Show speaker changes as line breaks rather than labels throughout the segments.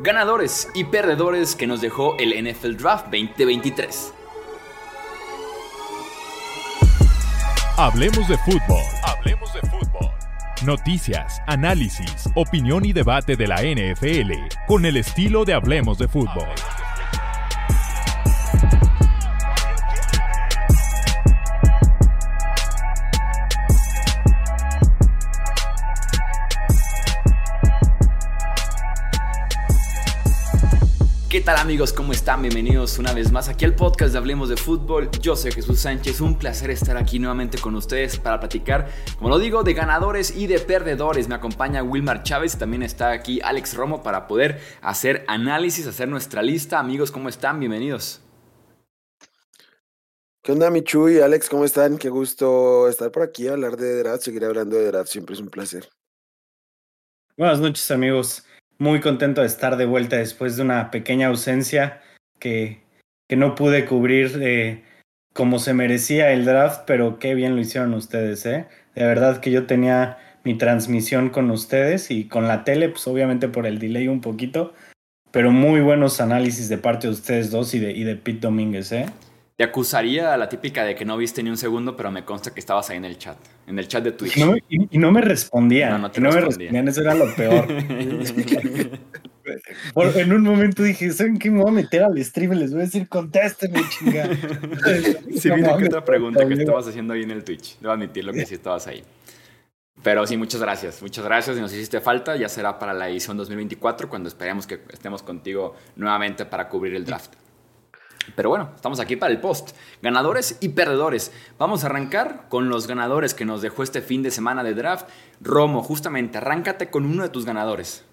ganadores y perdedores que nos dejó el NFL Draft 2023.
Hablemos de fútbol. Hablemos de fútbol. Noticias, análisis, opinión y debate de la NFL con el estilo de Hablemos de fútbol.
Amigos? ¿Cómo están? Bienvenidos una vez más aquí al podcast de Hablemos de Fútbol. Yo soy Jesús Sánchez, un placer estar aquí nuevamente con ustedes para platicar, como lo digo, de ganadores y de perdedores. Me acompaña Wilmar Chávez y también está aquí Alex Romo para poder hacer análisis, hacer nuestra lista. Amigos, ¿cómo están? Bienvenidos.
¿Qué onda, Michu y Alex? ¿Cómo están? Qué gusto estar por aquí, hablar de draft, seguir hablando de draft, siempre es un placer.
Buenas noches, amigos muy contento de estar de vuelta después de una pequeña ausencia que, que no pude cubrir eh, como se merecía el draft, pero qué bien lo hicieron ustedes, ¿eh? De verdad que yo tenía mi transmisión con ustedes y con la tele, pues obviamente por el delay un poquito, pero muy buenos análisis de parte de ustedes dos y de, y de Pete Domínguez, ¿eh?
Te acusaría la típica de que no viste ni un segundo, pero me consta que estabas ahí en el chat, en el chat de Twitch.
y, no me respondían. No, no te respondían. Eso era lo peor. en un momento dije, ¿saben qué? Me voy a meter al stream y les voy a decir, contéstenme, chingada.
sí, vino que otra pregunta que estabas haciendo ahí en el Twitch. Debo admitirlo que sí estabas ahí. Pero sí, muchas gracias. Muchas gracias. Si nos hiciste falta, ya será para la edición 2024, cuando esperemos que estemos contigo nuevamente para cubrir el draft. Pero bueno, estamos aquí para el post. Ganadores y perdedores. Vamos a arrancar con los ganadores que nos dejó este fin de semana de draft. Romo, justamente, arráncate con uno de tus ganadores.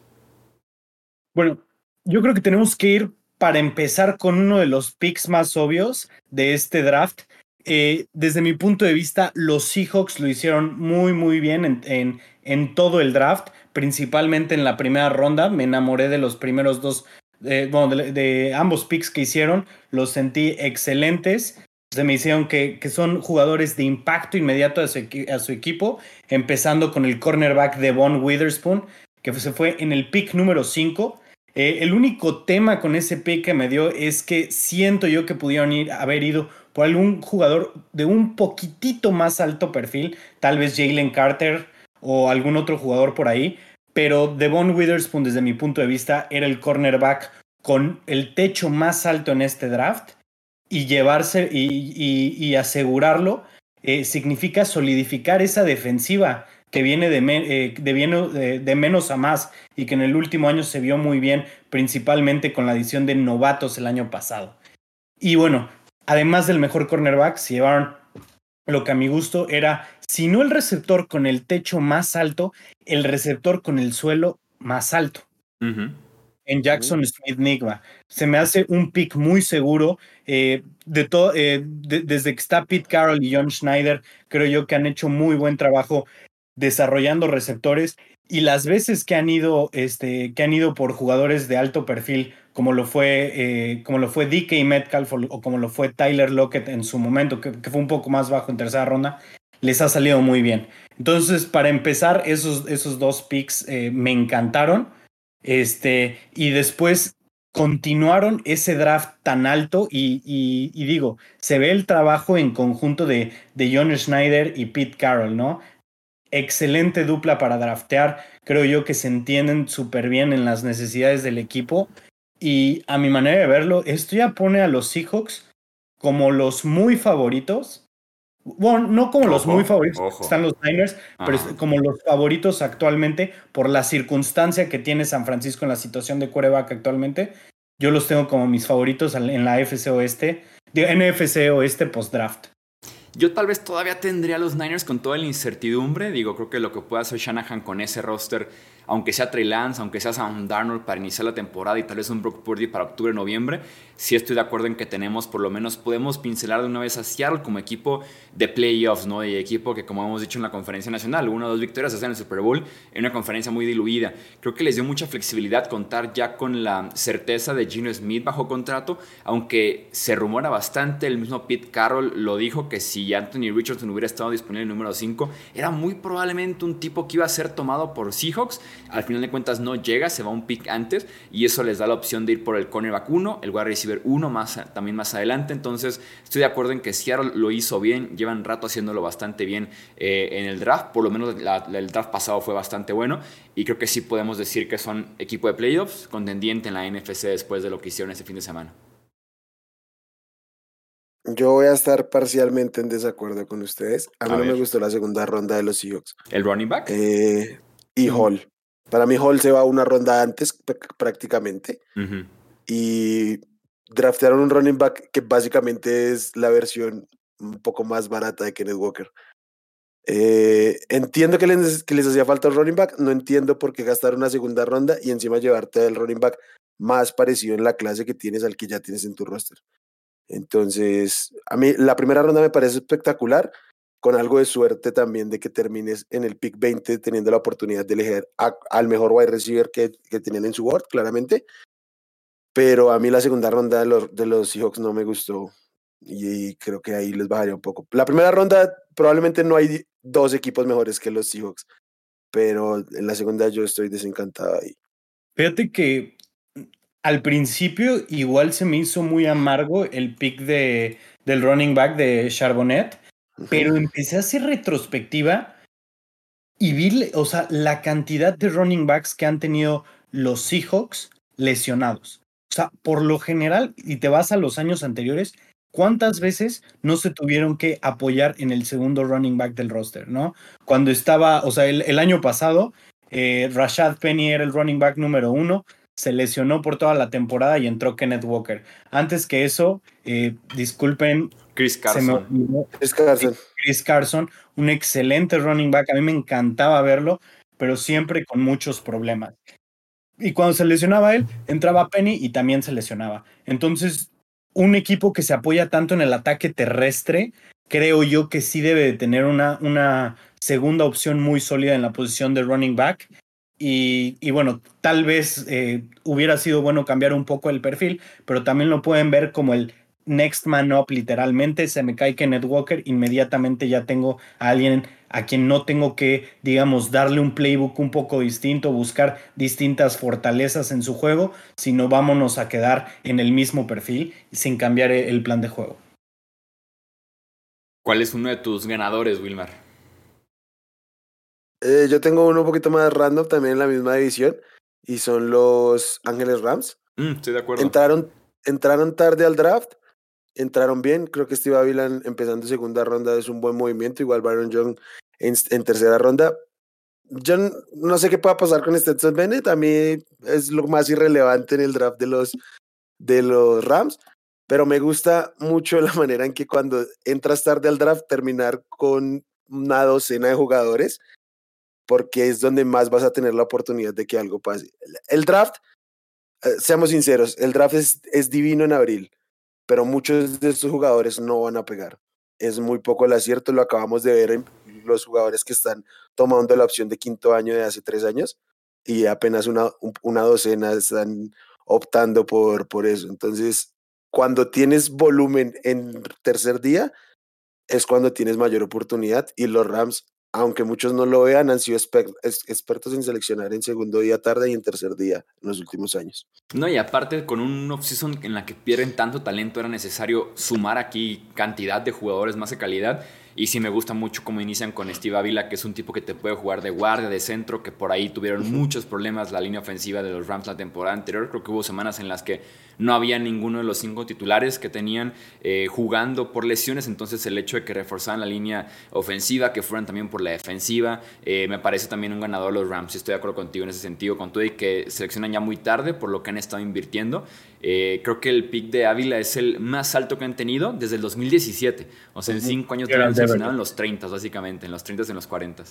Bueno, yo creo que tenemos que ir para empezar con uno de los picks más obvios de este draft. Eh, desde mi punto de vista, los Seahawks lo hicieron muy, muy bien en, en, en todo el draft, principalmente en la primera ronda. Me enamoré de los primeros dos de, ambos picks que hicieron, los sentí excelentes. Se me hicieron que, que son jugadores de impacto inmediato a su, a su, equipo, empezando con el cornerback de Von Witherspoon, que se fue en el pick número 5. Eh, el único tema con ese pick que me dio es que siento yo que pudieron ir, haber ido por algún jugador de un poquitito más alto perfil, tal vez Jalen Carter o algún otro jugador por ahí, pero Devon Witherspoon, desde mi punto de vista, era el cornerback con el techo más alto en este draft y llevarse y, asegurarlo eh, significa solidificar esa defensiva que viene de, eh, de, de, menos a más y que en el último año se vio muy bien, principalmente con la adición de novatos el año pasado. Y bueno, además del mejor cornerback, se llevaron lo que a mi gusto era, si no el receptor con el techo más alto, el receptor con el suelo más alto. En Jackson Smith Nigma. Se me hace un pick muy seguro. Eh, de todo, eh, desde que está Pete Carroll y John Schneider, creo yo que han hecho muy buen trabajo desarrollando receptores. Y las veces que han ido, este, que han ido por jugadores de alto perfil, como lo fue, eh, como lo fue DK Metcalf o, como lo fue Tyler Lockett en su momento, que, fue un poco más bajo en tercera ronda, les ha salido muy bien. Entonces, para empezar, esos, esos dos picks eh, me encantaron. Este, y después continuaron ese draft tan alto y, y, digo, se ve el trabajo en conjunto de, de John Schneider y Pete Carroll, ¿no? Excelente dupla para draftear. Creo yo que se entienden súper bien en las necesidades del equipo y a mi manera de verlo, esto ya pone a los Seahawks como los muy favoritos. Bueno, no como los muy favoritos, están los Niners, pero como los favoritos actualmente por la circunstancia que tiene San Francisco en la situación de quarterback actualmente. Yo los tengo como mis favoritos en la FC Oeste, NFC Oeste post-draft.
Yo tal vez todavía tendría a los Niners con toda la incertidumbre. Digo, creo que lo que puede hacer Shanahan con ese roster aunque sea Trey Lance, aunque sea Sam Darnold para iniciar la temporada y tal vez un Brock Purdy para octubre, noviembre, sí estoy de acuerdo en que tenemos, por lo menos podemos pincelar de una vez a Seattle como equipo de playoffs, ¿no? Y equipo que, como hemos dicho en la conferencia nacional, una o dos victorias hacen el Super Bowl en una conferencia muy diluida. Creo que les dio mucha flexibilidad contar ya con la certeza de Gino Smith bajo contrato, aunque se rumora bastante, el mismo Pete Carroll lo dijo, que si Anthony Richardson hubiera estado disponible en número 5, era muy probablemente un tipo que iba a ser tomado por Seahawks Al final de cuentas no llega, se va un pick antes y eso les da la opción de ir por el cornerback 1, el wide receiver 1 más, también más adelante. Entonces estoy de acuerdo en que Seattle lo hizo bien, llevan rato haciéndolo bastante bien eh, en el draft, por lo menos el draft pasado fue bastante bueno y creo que sí podemos decir que son equipo de playoffs, contendiente en la NFC después de lo que hicieron ese fin de semana.
Yo voy a estar parcialmente en desacuerdo con ustedes. A mí no me gustó la segunda ronda de los Seahawks.
¿El running back?
Eh, y Hall. Para mí Hall se va una ronda antes prácticamente. Y draftearon un running back que básicamente es la versión un poco más barata de Kenneth Walker. Eh, entiendo que les, que les hacía falta un running back, no entiendo por qué gastar una segunda ronda y encima llevarte el running back más parecido en la clase que tienes al que ya tienes en tu roster. Entonces, a mí la primera ronda me parece espectacular, con algo de suerte también de que termines en el pick 20 teniendo la oportunidad de elegir al mejor wide receiver que, que, tenían en su board, claramente. Pero a mí la segunda ronda de los, de los Seahawks no me gustó y creo que ahí les bajaría un poco. La primera ronda probablemente no hay dos equipos mejores que los Seahawks, pero en la segunda yo estoy desencantado ahí.
Fíjate que al principio igual se me hizo muy amargo el pick de, del running back de Charbonnet, pero empecé a hacer retrospectiva y vi, o sea, la cantidad de running backs que han tenido los Seahawks lesionados. O sea, por lo general, y te vas a los años anteriores, ¿cuántas veces no se tuvieron que apoyar en el segundo running back del roster, no? Cuando estaba, o sea, el, año pasado, eh, Rashad Penny era el running back número uno, se lesionó por toda la temporada y entró Kenneth Walker. Antes que eso, eh, disculpen.
Chris Carson.
Chris Carson.
Chris Carson, un excelente running back. A mí me encantaba verlo, pero siempre con muchos problemas. Y cuando se lesionaba él, entraba Penny y también se lesionaba. Entonces, un equipo que se apoya tanto en el ataque terrestre, creo yo que sí debe de tener una, una segunda opción muy sólida en la posición de running back y, bueno, tal vez eh, hubiera sido bueno cambiar un poco el perfil, pero también lo pueden ver como el next man up literalmente. Se me cae Kenneth Walker, inmediatamente ya tengo a alguien a quien no tengo que, digamos, darle un playbook un poco distinto, buscar distintas fortalezas en su juego, sino vámonos a quedar en el mismo perfil sin cambiar el plan de juego.
¿Cuál es uno de tus ganadores, Wilmar?
Eh, yo tengo uno un poquito más random también en la misma división y son los Ángeles Rams.
Mm, estoy de acuerdo.
Entraron, entraron tarde al draft, entraron bien. Creo que Steve Avila empezando segunda ronda es un buen movimiento. Igual Byron Young en, en tercera ronda. Yo no sé qué pueda pasar con Stetson Bennett. A mí es lo más irrelevante en el draft de los, de los Rams. Pero me gusta mucho la manera en que cuando entras tarde al draft, terminar con una docena de jugadores porque es donde más vas a tener la oportunidad de que algo pase. El draft, eh, seamos sinceros, el draft es, es divino en abril, pero muchos de estos jugadores no van a pegar. Es muy poco el acierto, lo acabamos de ver en los jugadores que están tomando la opción de quinto año de hace tres años y apenas una, una docena están optando por, por eso. Entonces, cuando tienes volumen en tercer día, es cuando tienes mayor oportunidad y los Rams aunque muchos no lo vean, han sido expertos en seleccionar en segundo día tarde y en tercer día en los últimos años.
No, y aparte con un offseason en la que pierden tanto talento, era necesario sumar aquí cantidad de jugadores más de calidad. Y sí me gusta mucho cómo inician con Steve Avila, que es un tipo que te puede jugar de guardia, de centro, que por ahí tuvieron muchos problemas la línea ofensiva de los Rams la temporada anterior. Creo que hubo semanas en las que no había ninguno de los cinco titulares que tenían eh, jugando por lesiones, entonces el hecho de que reforzaran la línea ofensiva, que fueran también por la defensiva, eh, me parece también un ganador los Rams. Estoy de acuerdo contigo en ese sentido, con todo y que seleccionan ya muy tarde por lo que han estado invirtiendo. Eh, creo que el pick de Ávila es el más alto que han tenido desde el 2017. O sea, en cinco años han seleccionado en los 30, básicamente, en los 30 y en los 40.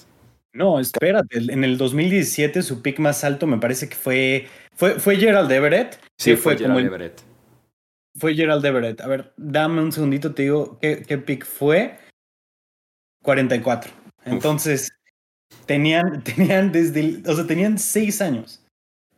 No, espérate, en el 2017 su pick más alto me parece que fue fue, fue Gerald Everett.
Sí, fue, Gerald Everett.
Fue Gerald Everett. A ver, dame un segundito, te digo qué, qué pick fue. 44. Entonces, tenían, tenían desde, o sea, tenían seis años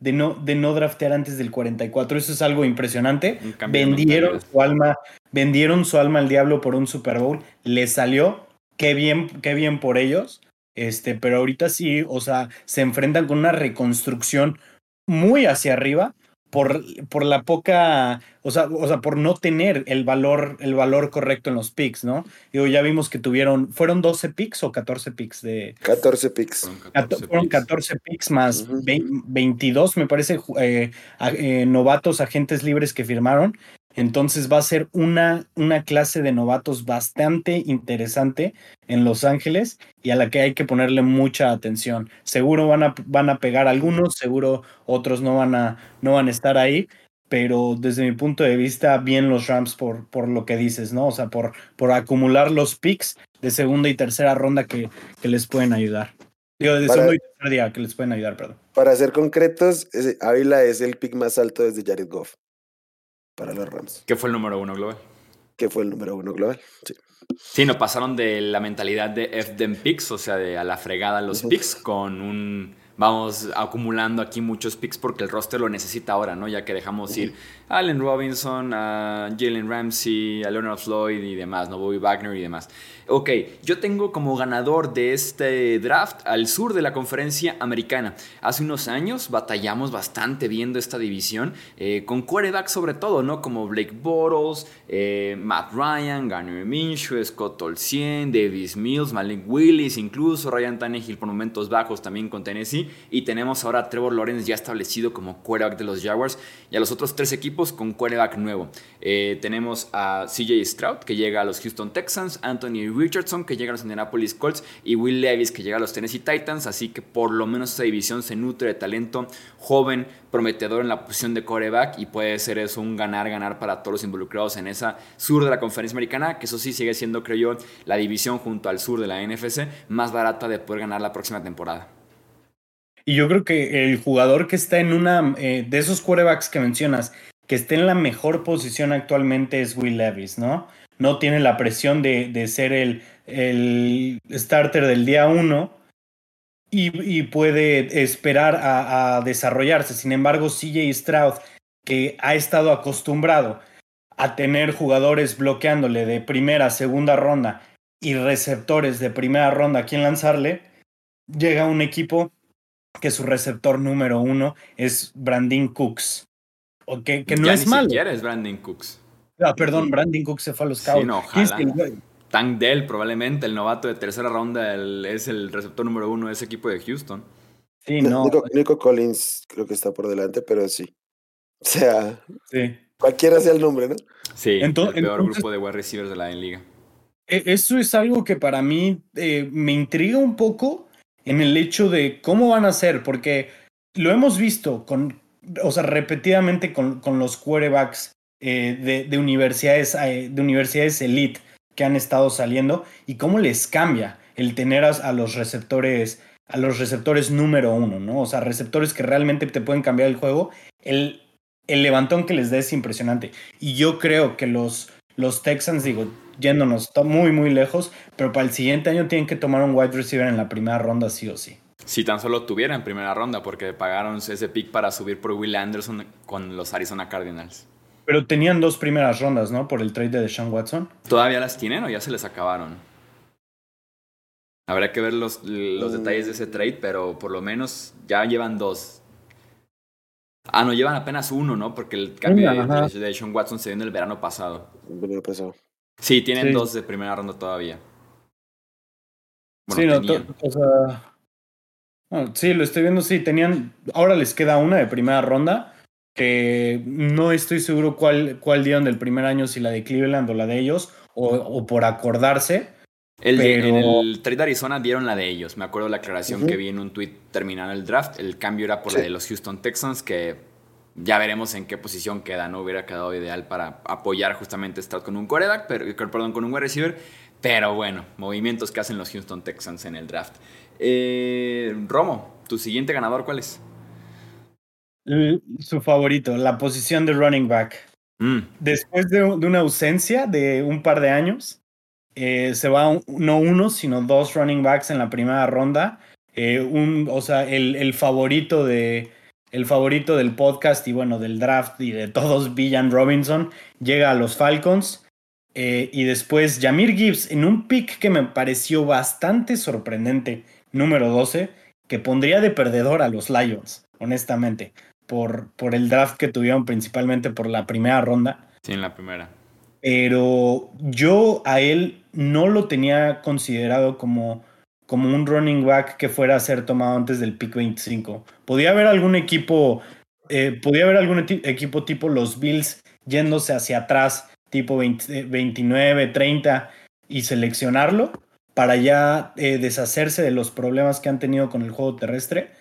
de no, de no draftear antes del 44. Eso es algo impresionante. Vendieron su alma, vendieron su alma al diablo por un Super Bowl. Les salió. Qué bien, qué bien por ellos. Este, pero ahorita sí, o sea, se enfrentan con una reconstrucción muy hacia arriba por, por la poca, o sea, o sea, por no tener el valor, el valor correcto en los picks, ¿no? Digo, ya vimos que tuvieron, ¿fueron 12 picks o 14 picks de...
14 picks.
Fueron 14, picks. más 22, me parece, eh, eh, novatos, agentes libres que firmaron. Entonces va a ser una, una clase de novatos bastante interesante en Los Ángeles y a la que hay que ponerle mucha atención. Seguro van a, van a pegar algunos, seguro otros no van a, no van a estar ahí, pero desde mi punto de vista, bien los Rams por, por lo que dices, ¿no? O sea, por, por acumular los picks de segunda y tercera ronda que, que les pueden ayudar. Digo, de segundo y tercer día que les pueden ayudar, perdón.
Para ser concretos, Ávila es el pick más alto desde Jared Goff para los Rams.
¿Qué fue el número uno global?
¿Qué fue el número uno global, sí.
Sí, no pasaron de la mentalidad de F them picks, o sea, de a la fregada los picks, con un vamos acumulando aquí muchos picks porque el roster lo necesita ahora, ¿no? Ya que dejamos ir Allen Robinson, a Jalen Ramsey, a Leonard Floyd y demás, ¿no? Bobby Wagner y demás. Ok, yo tengo como ganador de este draft al sur de la conferencia americana. Hace unos años batallamos bastante viendo esta división, eh, con quarterbacks sobre todo, ¿no? Como Blake Bortles, eh, Matt Ryan, Garner Minshew, Scott Olsien, Davis Mills, Malik Willis, incluso Ryan Tannehill por momentos bajos también con Tennessee. Y tenemos ahora a Trevor Lawrence ya establecido como quarterback de los Jaguars y a los otros tres equipos con quarterback nuevo. Eh, tenemos a CJ Stroud que llega a los Houston Texans, Anthony Richardson, que llega a los Indianapolis Colts, y Will Levis, que llega a los Tennessee Titans. Así que por lo menos esta división se nutre de talento joven, prometedor en la posición de coreback, y puede ser eso un ganar-ganar para todos los involucrados en esa sur de la conferencia americana, que eso sí sigue siendo, creo yo, la división junto al sur de la NFC más barata de poder ganar la próxima temporada.
Y yo creo que el jugador que está en una eh, de esos quarterbacks que mencionas, que esté en la mejor posición actualmente es Will Levis, ¿no? no tiene la presión de, ser el, el, starter del día uno y, puede esperar a, desarrollarse. Sin embargo, CJ Stroud, que ha estado acostumbrado a tener jugadores bloqueándole de primera, segunda ronda y receptores de primera ronda a quien lanzarle, llega un equipo que su receptor número uno es Brandon Cooks. O que, no es malo.
es Brandon Cooks.
Ah, perdón, Brandon Cook se fue a los Cowboys. Sí, no,
ojalá. Tank Dell, probablemente el novato de tercera ronda, es el receptor número uno de ese equipo de Houston.
Sí, no. Nico, Collins creo que está por delante, pero sí. O sea, sí. cualquiera sea el nombre, ¿no?
Sí, el peor grupo de wide receivers de la liga.
E, eso es algo que para mí eh, me intriga un poco en el hecho de cómo van a ser, porque lo hemos visto con, o sea, repetidamente con, con los quarterbacks eh, de, universidades, eh, de universidades elite que han estado saliendo y cómo les cambia el tener a, los receptores a los receptores número uno, ¿no? O sea, receptores que realmente te pueden cambiar el juego. El, el levantón que les da es impresionante. Y yo creo que los, los Texans, digo, yéndonos muy, muy lejos, pero para el siguiente año tienen que tomar un wide receiver en la primera ronda, sí o sí.
Si tan solo tuviera en primera ronda, porque pagaron ese pick para subir por Will Anderson con los Arizona Cardinals.
Pero tenían dos primeras rondas, ¿no? Por el trade de Deshaun Watson.
¿Todavía las tienen o ya se les acabaron? Habrá que ver los, los mm. detalles de ese trade, pero por lo menos ya llevan dos. Ah, no, llevan apenas uno, ¿no? Porque el cambio de, Deshaun Watson se dio en el verano pasado.
El verano pasado.
Sí, tienen dos de primera ronda todavía.
sí, no, o sea, sí, lo estoy viendo, sí, tenían, ahora les queda una de primera ronda que no estoy seguro cuál, cuál dieron del primer año, si la de Cleveland o la de ellos, o, por acordarse.
El, En el trade de Arizona dieron la de ellos. Me acuerdo la aclaración que vi en un tweet terminando el draft. El cambio era por la de los Houston Texans, que ya veremos en qué posición queda. No hubiera quedado ideal para apoyar justamente Stroud con un quarterback, pero, perdón, con un wide receiver. Pero bueno, movimientos que hacen los Houston Texans en el draft. Eh, Romo, tu siguiente ganador, ¿cuál es?
Su favorito, la posición de running back. Mm. Después de, una ausencia de un par de años, eh, se va no uno, sino dos running backs en la primera ronda. Eh, un, o sea, el, el, favorito de el favorito del podcast y bueno, del draft y de todos, Villan Robinson, llega a los Falcons. Eh, y después Jamir Gibbs en un pick que me pareció bastante sorprendente número 12, que pondría de perdedor a los Lions, honestamente, por, por el draft que tuvieron principalmente por la primera ronda.
Sí, en la primera.
Pero yo a él no lo tenía considerado como, como un running back que fuera a ser tomado antes del pick 25. Podía haber algún equipo, eh, podía haber algún equipo tipo los Bills yéndose hacia atrás, tipo 29, 30, y seleccionarlo para ya eh, deshacerse de los problemas que han tenido con el juego terrestre,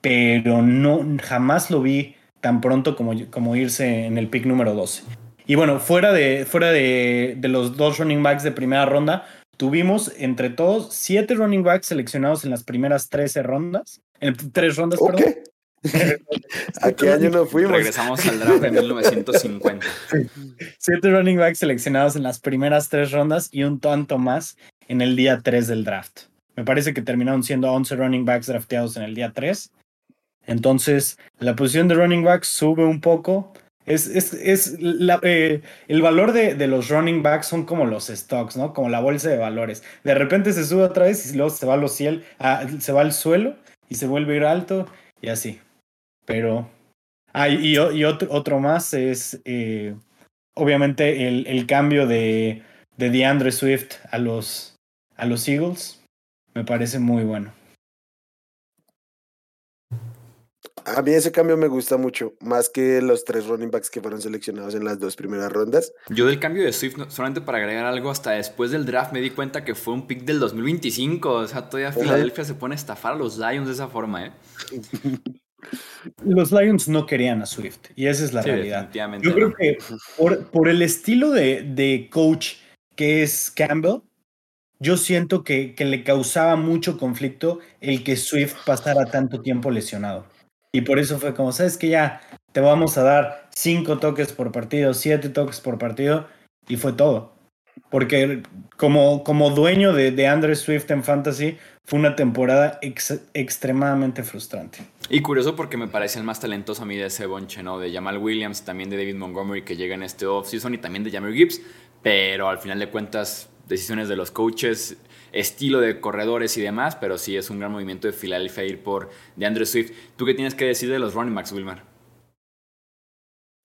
pero no, jamás lo vi tan pronto como, como irse en el pick número 12. Y bueno, fuera de, fuera de, de los dos running backs de primera ronda, tuvimos entre todos siete running backs seleccionados en las primeras 13 rondas, en tres rondas, perdón.
¿A qué año nos fuimos?
Regresamos al draft de 1950.
Siete running backs seleccionados en las primeras tres rondas y un tanto más en el día 3 del draft. Me parece que terminaron siendo 11 running backs drafteados en el día 3. Entonces, la posición de running backs sube un poco. Es, es, es eh, el valor de, de, los running backs son como los stocks, ¿no? Como la bolsa de valores. De repente se sube otra vez y luego se va, los ciel, se va al suelo y se vuelve a ir alto y así. Pero. Ah, y, y otro, otro, más es eh, obviamente el, el, cambio de, de DeAndre Swift a los, a los Eagles. Me parece muy bueno.
A mí ese cambio me gusta mucho, más que los tres running backs que fueron seleccionados en las dos primeras rondas.
Yo del cambio de Swift, solamente para agregar algo, hasta después del draft me di cuenta que fue un pick del 2025. O sea, todavía Filadelfia se pone a estafar a los Lions de esa forma, ¿eh?
Los Lions no querían a Swift y esa es la realidad. Yo creo que por, por, el estilo de, de, coach que es Campbell, yo siento que, que, le causaba mucho conflicto el que Swift pasara tanto tiempo lesionado. Y por eso fue como, sabes que ya te vamos a dar cinco toques por partido, siete toques por partido, y fue todo. Porque como, como dueño de, de Andrew Swift en Fantasy, fue una temporada extremadamente frustrante.
Y curioso porque me parece el más talentoso a mí de ese bonche, ¿no? De Jamal Williams, también de David Montgomery que llega en este offseason y también de Jammer Gibbs. Pero al final de cuentas, decisiones de los coaches, estilo de corredores y demás, pero sí es un gran movimiento de Philadelphia ir por de Andrew Swift. ¿Tú qué tienes que decir de los running backs, Wilmar?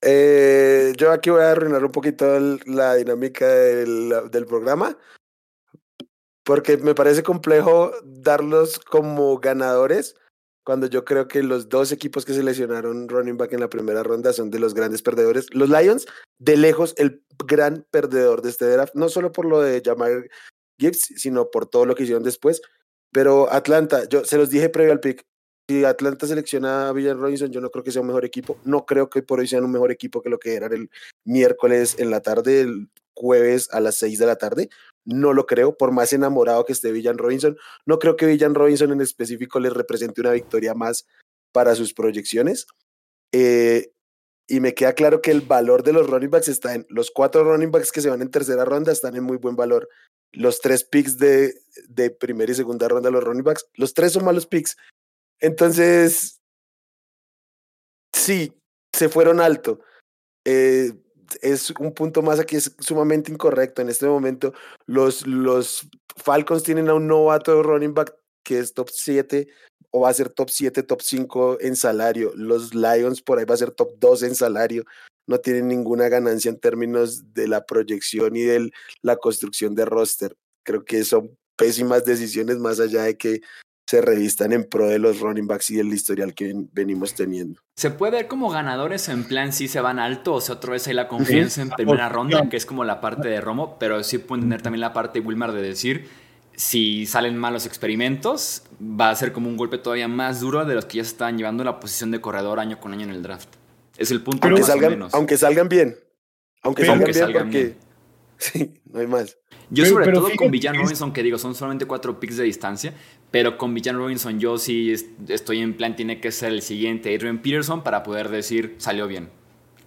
Eh, yo aquí voy a arruinar un poquito la dinámica del, del programa porque me parece complejo darlos como ganadores cuando yo creo que los dos equipos que seleccionaron running back en la primera ronda son de los grandes perdedores. Los Lions, de lejos, el gran perdedor de este draft, no solo por lo de Jamar Gibbs, sino por todo lo que hicieron después. Pero Atlanta, yo se los dije previo al pick, si Atlanta selecciona a Villan Robinson, yo no creo que sea un mejor equipo. No creo que por hoy sean un mejor equipo que lo que eran el miércoles en la tarde, el jueves a las 6 de la tarde. No lo creo, por más enamorado que esté Villan Robinson. No creo que Villan Robinson en específico les represente una victoria más para sus proyecciones. Eh, y me queda claro que el valor de los running backs está en los cuatro running backs que se van en tercera ronda, están en muy buen valor. Los tres picks de, de primera y segunda ronda, los running backs, los tres son malos picks. Entonces, sí, se fueron alto. Eh, es un punto más aquí, es sumamente incorrecto. En este momento, los, los Falcons tienen a un novato running back que es top 7 o va a ser top 7, top 5 en salario. Los Lions por ahí va a ser top 2 en salario. No tienen ninguna ganancia en términos de la proyección y de la construcción de roster. Creo que son pésimas decisiones más allá de que se revistan en pro de los running backs y del historial que venimos teniendo.
¿Se puede ver como ganadores en plan si se van alto o sea otra vez hay la confianza en primera ronda, que es como la parte de Romo, pero sí pueden tener también la parte de Wilmar de decir si salen malos experimentos, va a ser como un golpe todavía más duro de los que ya se estaban llevando la posición de corredor año con año en el draft. Es el punto
aunque salgan, Aunque salgan bien. Aunque salgan bien porque... Sí, no hay más.
Yo sobre todo con Villan Robinson, que digo, son solamente cuatro picks de distancia, pero con Villan Robinson yo sí estoy en plan, tiene que ser el siguiente Adrian Peterson para poder decir, salió bien.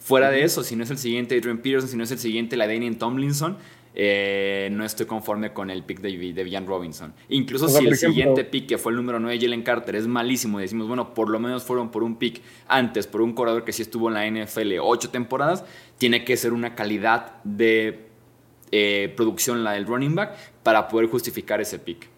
Fuera de eso, si no es el siguiente Adrian Peterson, si no es el siguiente la Daniel Tomlinson, eh, no estoy conforme con el pick de, de Villan Robinson. Incluso si el siguiente pick, que fue el número 9, Jalen Carter, es malísimo, decimos, bueno, por lo menos fueron por un pick antes, por un corredor que sí estuvo en la NFL ocho temporadas, tiene que ser una calidad de eh, producción la del running back para poder justificar ese pick.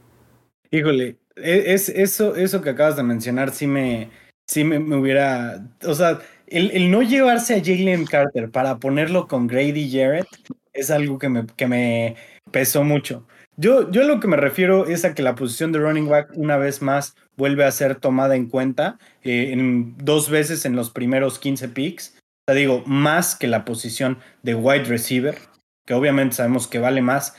Híjole, e, es, eso, eso que acabas de mencionar sí me, sí me, hubiera, o sea, el, el, no llevarse a Jalen Carter para ponerlo con Grady Jarrett es algo que me, que me pesó mucho. Yo, yo lo que me refiero es a que la posición de running back una vez más vuelve a ser tomada en cuenta eh, en dos veces en los primeros 15 picks. Sea, digo, más que la posición de wide receiver, que obviamente sabemos que vale más,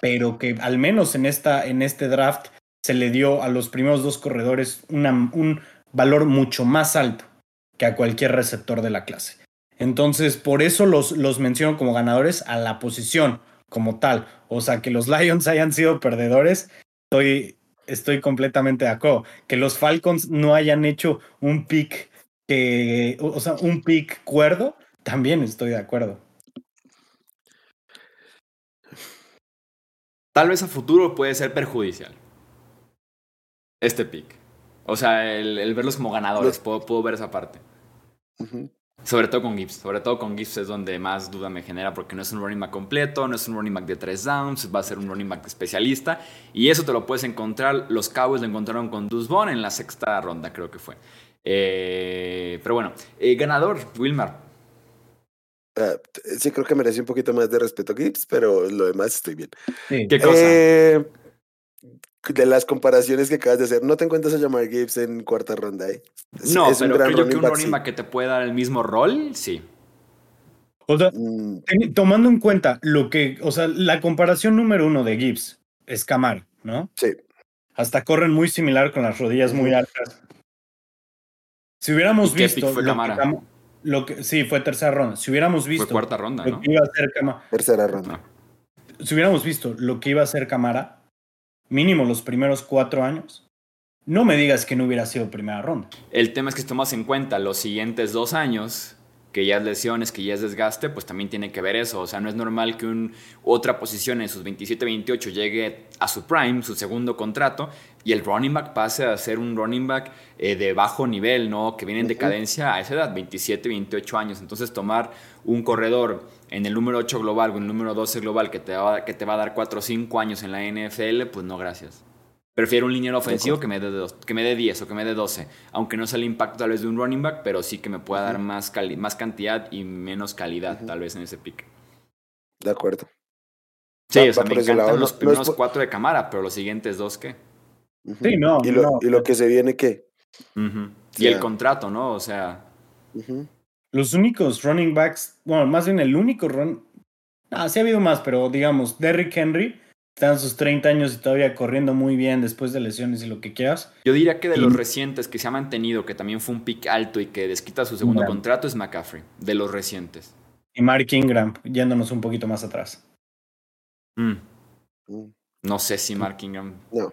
pero que al menos en, esta, en este draft se le dio a los primeros dos corredores un valor mucho más alto que a cualquier receptor de la clase. Entonces, por eso los, los menciono como ganadores a la posición como tal. O sea, que los Lions hayan sido perdedores, estoy, estoy completamente de acuerdo. Que los Falcons no hayan hecho un pick que, o sea, un pick cuerdo, también estoy de acuerdo.
Tal vez a futuro puede ser perjudicial. Este pick. O sea, el, verlos como ganadores, puedo, ver esa parte. Sobre todo con Gibbs. Sobre todo con Gibbs es donde más duda me genera porque no es un running back completo, no es un running back de tres downs, va a ser un running back especialista. Y eso te lo puedes encontrar. Los Cowboys lo encontraron con Dusbon en la sexta ronda, creo que fue. Eh, pero bueno, eh, ganador, Wilmar.
Ah, sí, creo que merece un poquito más de respeto Gibbs, pero lo demás estoy bien.
¿Qué cosa?
Eh, de las comparaciones que acabas de hacer, no te encuentras a llamar Gibbs en cuarta ronda, ¿eh?
no, pero creo que un running back que te puede dar el mismo rol, sí.
O sea, mm. tomando en cuenta lo que, o sea, la comparación número uno de Gibbs es Camar, ¿no?
Sí.
Hasta corren muy similar con las rodillas muy altas. Si hubiéramos visto
fue
lo, lo que, sí, fue tercera ronda. Si hubiéramos visto
fue cuarta ronda,
lo que iba a hacer Camara,
tercera ronda.
Si hubiéramos visto lo que iba a hacer Camara, mínimo los primeros cuatro años, no me digas que no hubiera sido primera ronda.
El tema es que si tomas en cuenta los siguientes dos años, que ya es lesiones, que ya es desgaste, pues también tiene que ver eso. O sea, no es normal que un, otra posición en sus 27-28 llegue a su prime, su segundo contrato, y el running back pase a ser un running back eh, de bajo nivel, ¿no? Que viene en decadencia a esa edad, 27-28 años. Entonces, tomar un corredor en el número 8 global o en el número 12 global que te va, que te va a dar 4 o 5 años en la NFL, pues no, gracias. Prefiero un liniero ofensivo que me, dé dos, que me dé 10 o que me dé 12. Aunque no sea el impacto tal vez de un running back, pero sí que me pueda dar más, más cantidad y menos calidad tal vez en ese pick.
De acuerdo.
Sí, o sea, me encantan los primeros cuatro de cámara, pero los siguientes dos, ¿qué?
Sí, no.
¿Y lo, ¿Y lo que se viene qué?
Y el contrato, ¿no? O sea.
Los únicos running backs, bueno, más bien el único run. Ah, sí ha habido más, pero digamos, Derrick Henry está en sus 30 años y todavía corriendo muy bien después de lesiones y lo que quieras.
Yo diría que de los recientes que se ha mantenido, que también fue un pick alto y que desquita su segundo contrato, es McCaffrey, de los recientes.
Y Mark Ingram, yéndonos un poquito más atrás.
Mm. Mm. No sé si Mark Ingram
no.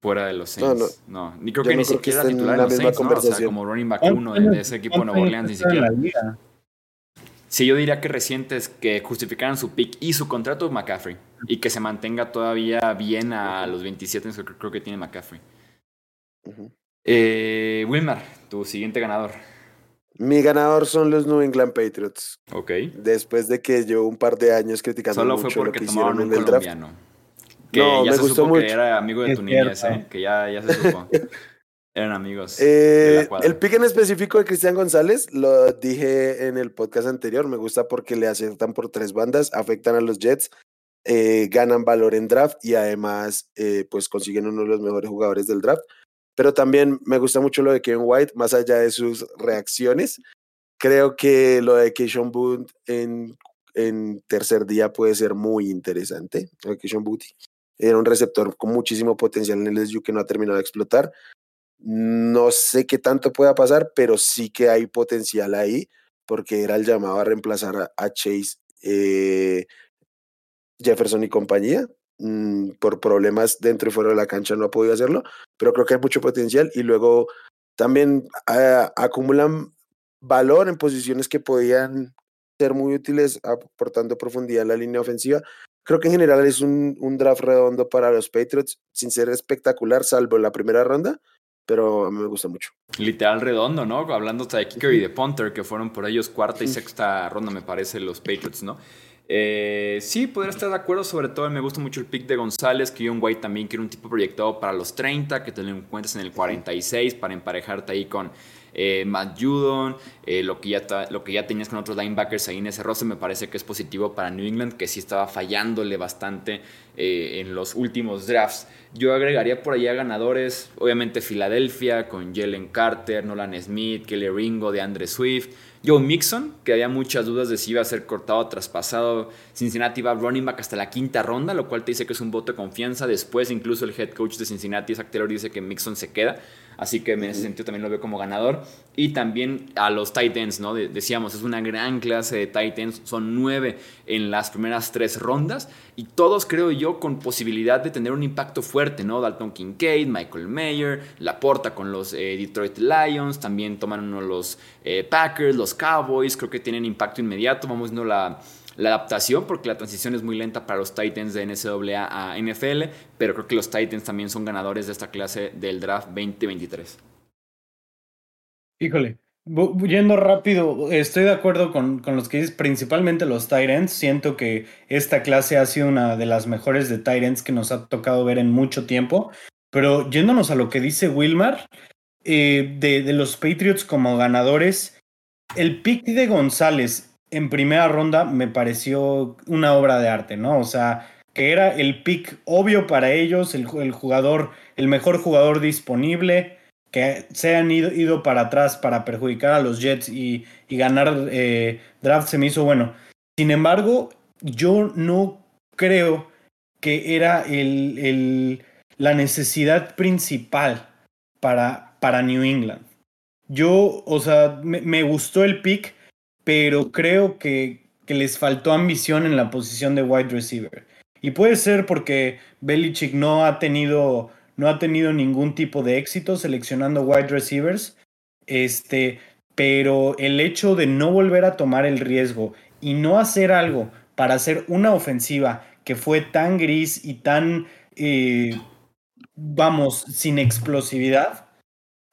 fuera de los Saints. No, Ni creo que ni siquiera titular en los Saints, ¿no? O sea, como running back uno de ese equipo de Nuevo Orleans, ni siquiera. Sí, yo diría que recientes que justificaran su pick y su contrato McCaffrey y que se mantenga todavía bien a los 27 años que creo que tiene McCaffrey. eh, Wilmar, tu siguiente ganador.
Mi ganador son los New England Patriots.
Ok.
Después de que yo un par de años criticando
Solo
mucho
fue porque
lo que hicieron
en
el draft.
Que no, ya me se gustó supo mucho. que era amigo de tu niñez, ¿eh? que ya, ya se supo. Eran amigos.
Eh, el pick en específico de Cristian González lo dije en el podcast anterior. Me gusta porque le aciertan por tres bandas, afectan a los Jets, eh, ganan valor en draft y además eh, pues consiguen uno de los mejores jugadores del draft. Pero también me gusta mucho lo de Kevin White, más allá de sus reacciones. Creo que lo de Keishon Booth en, en tercer día puede ser muy interesante. Keishon Booth era un receptor con muchísimo potencial en el SU que no ha terminado de explotar. No sé qué tanto pueda pasar, pero sí que hay potencial ahí, porque era el llamado a reemplazar a, Chase, eh, Jefferson y compañía. Mm, por problemas dentro y fuera de la cancha no ha podido hacerlo, pero creo que hay mucho potencial y luego también ah, acumulan valor en posiciones que podían ser muy útiles aportando profundidad en la línea ofensiva. Creo que en general es un, un draft redondo para los Patriots, sin ser espectacular, salvo la primera ronda, pero a mí me gusta mucho.
Literal redondo, ¿no? Hablando hasta de Kicker y de Punter, que fueron por ellos cuarta y sexta ronda, me parece, los Patriots, ¿no? Eh, sí, podría estar de acuerdo. Sobre todo me gusta mucho el pick de González, que un White también quiere un tipo proyectado para los 30, que te lo encuentres en el 46 para emparejarte ahí con eh, Matt Judon, eh, lo, que ya lo que ya tenías con otros linebackers ahí en ese roster me parece que es positivo para New England, que sí estaba fallándole bastante eh, en los últimos drafts. Yo agregaría por allá ganadores, obviamente Filadelfia con Jalen Carter, Nolan Smith, Kelly Ringo, de Andre Swift. Joe Mixon, que había muchas dudas de si iba a ser cortado o traspasado. Cincinnati va running back hasta la quinta ronda, lo cual te dice que es un voto de confianza. Después, incluso el head coach de Cincinnati, Zach Taylor, dice que Mixon se queda. Así que en ese sentido también lo veo como ganador. Y también a los tight ends, ¿no? decíamos, es una gran clase de tight ends. Son nueve en las primeras tres rondas. Y todos, creo yo, con posibilidad de tener un impacto fuerte, ¿no? Dalton Kincaid, Michael Mayer, Laporta con los eh, Detroit Lions. También toman uno los eh, Packers, los Cowboys. Creo que tienen impacto inmediato. Vamos viendo la la adaptación, porque la transición es muy lenta para los Titans de NCAA a NFL, pero creo que los Titans también son ganadores de esta clase del draft 2023.
Híjole, yendo rápido, estoy de acuerdo con, con los que dices, principalmente los Titans. Siento que esta clase ha sido una de las mejores de Titans que nos ha tocado ver en mucho tiempo. Pero yéndonos a lo que dice Wilmar, eh, de, de, los Patriots como ganadores, el pick de González en primera ronda me pareció una obra de arte, ¿no? O sea, que era el pick obvio para ellos, el, jugador, el mejor jugador disponible, que se han ido, para atrás para perjudicar a los Jets y, ganar eh, draft se me hizo bueno. Sin embargo, yo no creo que era la necesidad principal para, para New England. Yo, o sea, me gustó el pick pero creo que, les faltó ambición en la posición de wide receiver. Y puede ser porque Belichick no ha tenido, no ha tenido ningún tipo de éxito seleccionando wide receivers. Este, pero el hecho de no volver a tomar el riesgo y no hacer algo para hacer una ofensiva que fue tan gris y tan, eh, vamos, sin explosividad,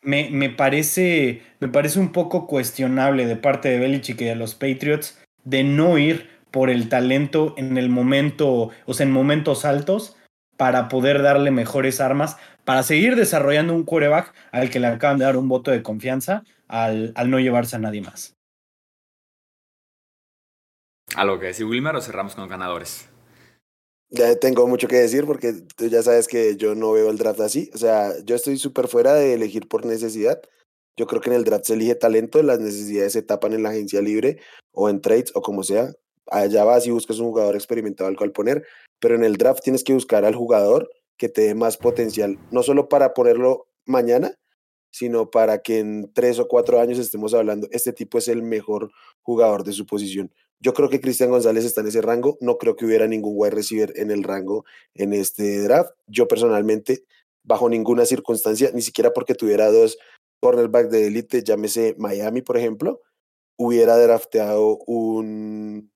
me, parece, me parece un poco cuestionable de parte de Belichick y de los Patriots de no ir por el talento en el momento, o sea, en momentos altos, para poder darle mejores armas, para seguir desarrollando un quarterback al que le acaban de dar un voto de confianza al, al no llevarse a nadie más.
A lo que decir Wilmar o cerramos con ganadores.
Ya tengo mucho que decir porque tú ya sabes que yo no veo el draft así. O sea, yo estoy súper fuera de elegir por necesidad. Yo creo que en el draft se elige talento, las necesidades se tapan en la agencia libre o en trades o como sea. Allá vas y buscas un jugador experimentado al cual poner, pero en el draft tienes que buscar al jugador que te dé más potencial, no solo para ponerlo mañana, sino para que en tres o cuatro años estemos hablando, este tipo es el mejor jugador de su posición. Yo creo que Cristian González está en ese rango. No creo que hubiera ningún wide receiver en el rango en este draft. Yo personalmente, bajo ninguna circunstancia, ni siquiera porque tuviera dos cornerbacks de élite, llámese Miami, por ejemplo, hubiera drafteado un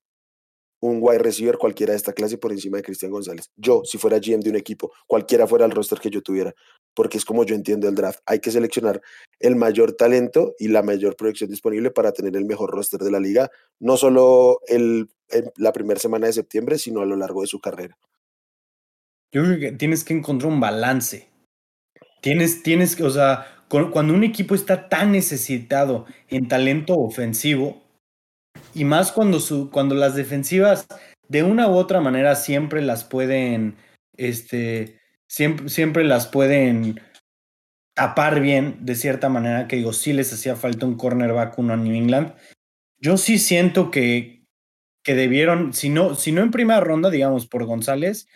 un wide receiver cualquiera de esta clase por encima de Cristian González. Yo, si fuera GM de un equipo, cualquiera fuera el roster que yo tuviera, porque es como yo entiendo el draft. Hay que seleccionar el mayor talento y la mayor proyección disponible para tener el mejor roster de la liga, no solo el, la primera semana de septiembre, sino a lo largo de su carrera.
Yo creo que tienes que encontrar un balance. Tienes, tienes o sea, cuando un equipo está tan necesitado en talento ofensivo, y más cuando, su, cuando las defensivas de una u otra manera siempre las pueden, este, siempre, siempre las pueden tapar bien, de cierta manera, que digo, sí les hacía falta un cornerback uno a New England. Yo sí siento que, que debieron, si no, si no en primera ronda, digamos, por González,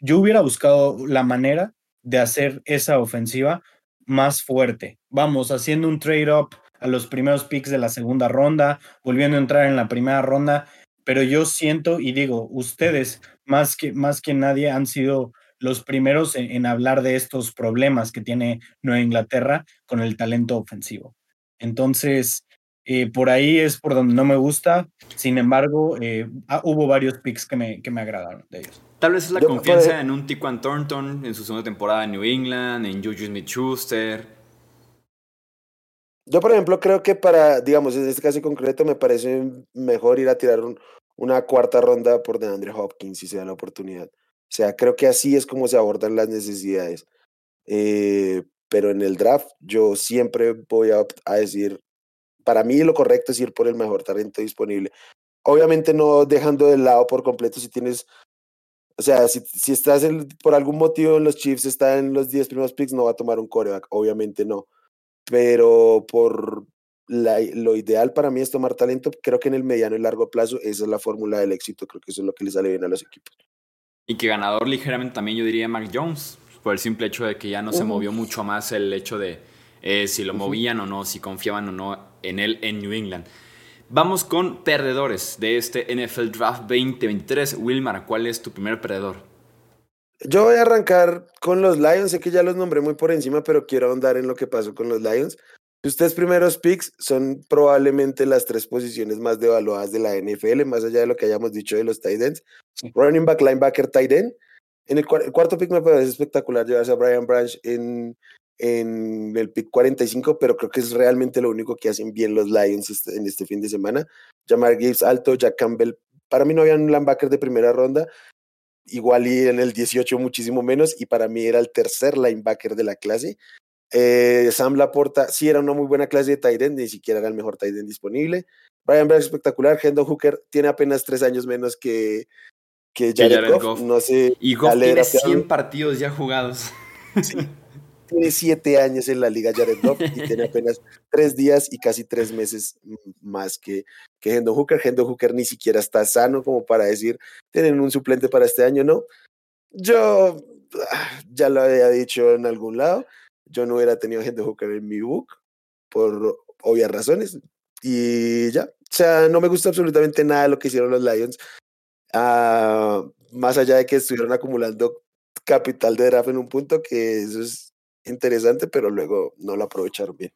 yo hubiera buscado la manera de hacer esa ofensiva más fuerte. Vamos, haciendo un trade-up a los primeros picks de la segunda ronda, volviendo a entrar en la primera ronda, pero yo siento y digo, ustedes más que, más que nadie han sido los primeros en, hablar de estos problemas que tiene Nueva Inglaterra con el talento ofensivo. Entonces, eh, por ahí es por donde no me gusta. Sin embargo, eh, ah, hubo varios picks que me, que me agradaron de ellos.
Tal vez es la confianza en un Tiquan Thornton en su segunda temporada en New England, en Juju Smith-Schuster,
yo, por ejemplo, creo que para, digamos, en este caso concreto, me parece mejor ir a tirar un, una cuarta ronda por DeAndre Hopkins si se da la oportunidad. O sea, creo que así es como se abordan las necesidades. Eh, pero en el draft yo siempre voy a, a, decir, para mí lo correcto es ir por el mejor talento disponible. Obviamente no dejando de lado por completo si tienes, o sea, si, si estás en, por algún motivo en los Chiefs, está en los 10 primeros picks, no va a tomar un coreback, obviamente no. Pero por la, lo ideal para mí es tomar talento, creo que en el mediano y largo plazo esa es la fórmula del éxito, creo que eso es lo que le sale bien a los equipos.
Y que ganador ligeramente también yo diría Mac Jones, por el simple hecho de que ya no se movió mucho más el hecho de eh, si lo movían o no, si confiaban o no en él en New England. Vamos con perdedores de este NFL Draft 2023. Wilmar, ¿cuál es tu primer perdedor?
Yo voy a arrancar con los Lions. Sé que ya los nombré muy por encima, pero quiero ahondar en lo que pasó con los Lions. Sus tres primeros picks son probablemente las tres posiciones más devaluadas de la NFL, más allá de lo que hayamos dicho de los tight ends. Running back, linebacker, tight end. En el, el, cuarto pick me parece espectacular llevarse a Brian Branch en, en el pick 45, pero creo que es realmente lo único que hacen bien los Lions este, en este fin de semana. Jamar Gibbs alto, Jack Campbell. Para mí no había un linebacker de primera ronda, igual y en el 18 muchísimo menos, y para mí era el tercer linebacker de la clase. Eh, Sam Laporta sí era una muy buena clase de tight end, ni siquiera era el mejor tight end disponible. Brian Branch espectacular, Hendon Hooker tiene apenas tres años menos que, que Jared, Jared Goff. Goff. No sé,
y Goff tiene 100 partidos ya jugados.
Sí. tiene siete años en la liga Jared Goff y tiene apenas tres días y casi tres meses más que, que Hendon Hooker. Hendon Hooker ni siquiera está sano como para decir, tienen un suplente para este año, ¿no? Yo ah, ya lo había dicho en algún lado, yo no hubiera tenido Hendon Hooker en mi book por obvias razones y ya, o sea, no me gusta absolutamente nada lo que hicieron los Lions. Uh, más allá de que estuvieron acumulando capital de draft en un punto que eso es interesante, pero luego no lo aprovecharon bien.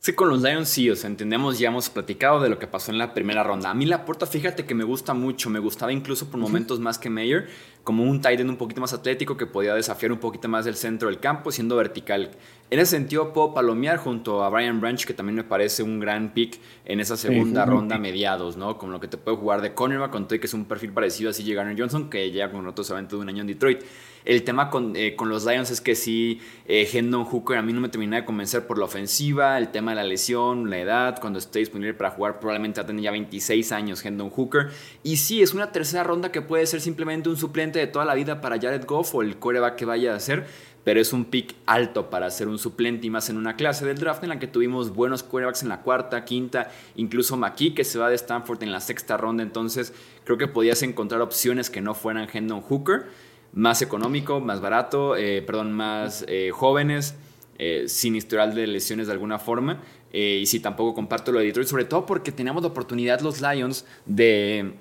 Sí, con los Lions sí, o sea, entendemos, ya hemos platicado de lo que pasó en la primera ronda. A mí la puerta, fíjate que me gusta mucho, me gustaba incluso por momentos más que Mayer, como un tight end un poquito más atlético que podía desafiar un poquito más del centro del campo siendo vertical. En ese sentido puedo palomear junto a Brian Branch, que también me parece un gran pick en esa segunda sí, ronda mediados, ¿no? Como lo que te puede jugar de cornerback, con todo que es un perfil parecido a CJ Garner Johnson, que llega con otros eventos de un año en Detroit. El tema con, eh, con los Lions es que sí, eh, Hendon Hooker a mí no me termina de convencer por la ofensiva, el tema de la lesión, la edad, cuando esté disponible para jugar probablemente va ya 26 años Hendon Hooker. Y sí, es una tercera ronda que puede ser simplemente un suplente de toda la vida para Jared Goff o el coreback que vaya a ser pero es un pick alto para ser un suplente y más en una clase del draft en la que tuvimos buenos quarterbacks en la cuarta, quinta, incluso McKee que se va de Stanford en la sexta ronda, entonces creo que podías encontrar opciones que no fueran Hendon Hooker, más económico, más barato, eh, perdón, más eh, jóvenes, eh, sin historial de lesiones de alguna forma, y si tampoco comparto lo de Detroit, sobre todo porque teníamos la oportunidad los Lions de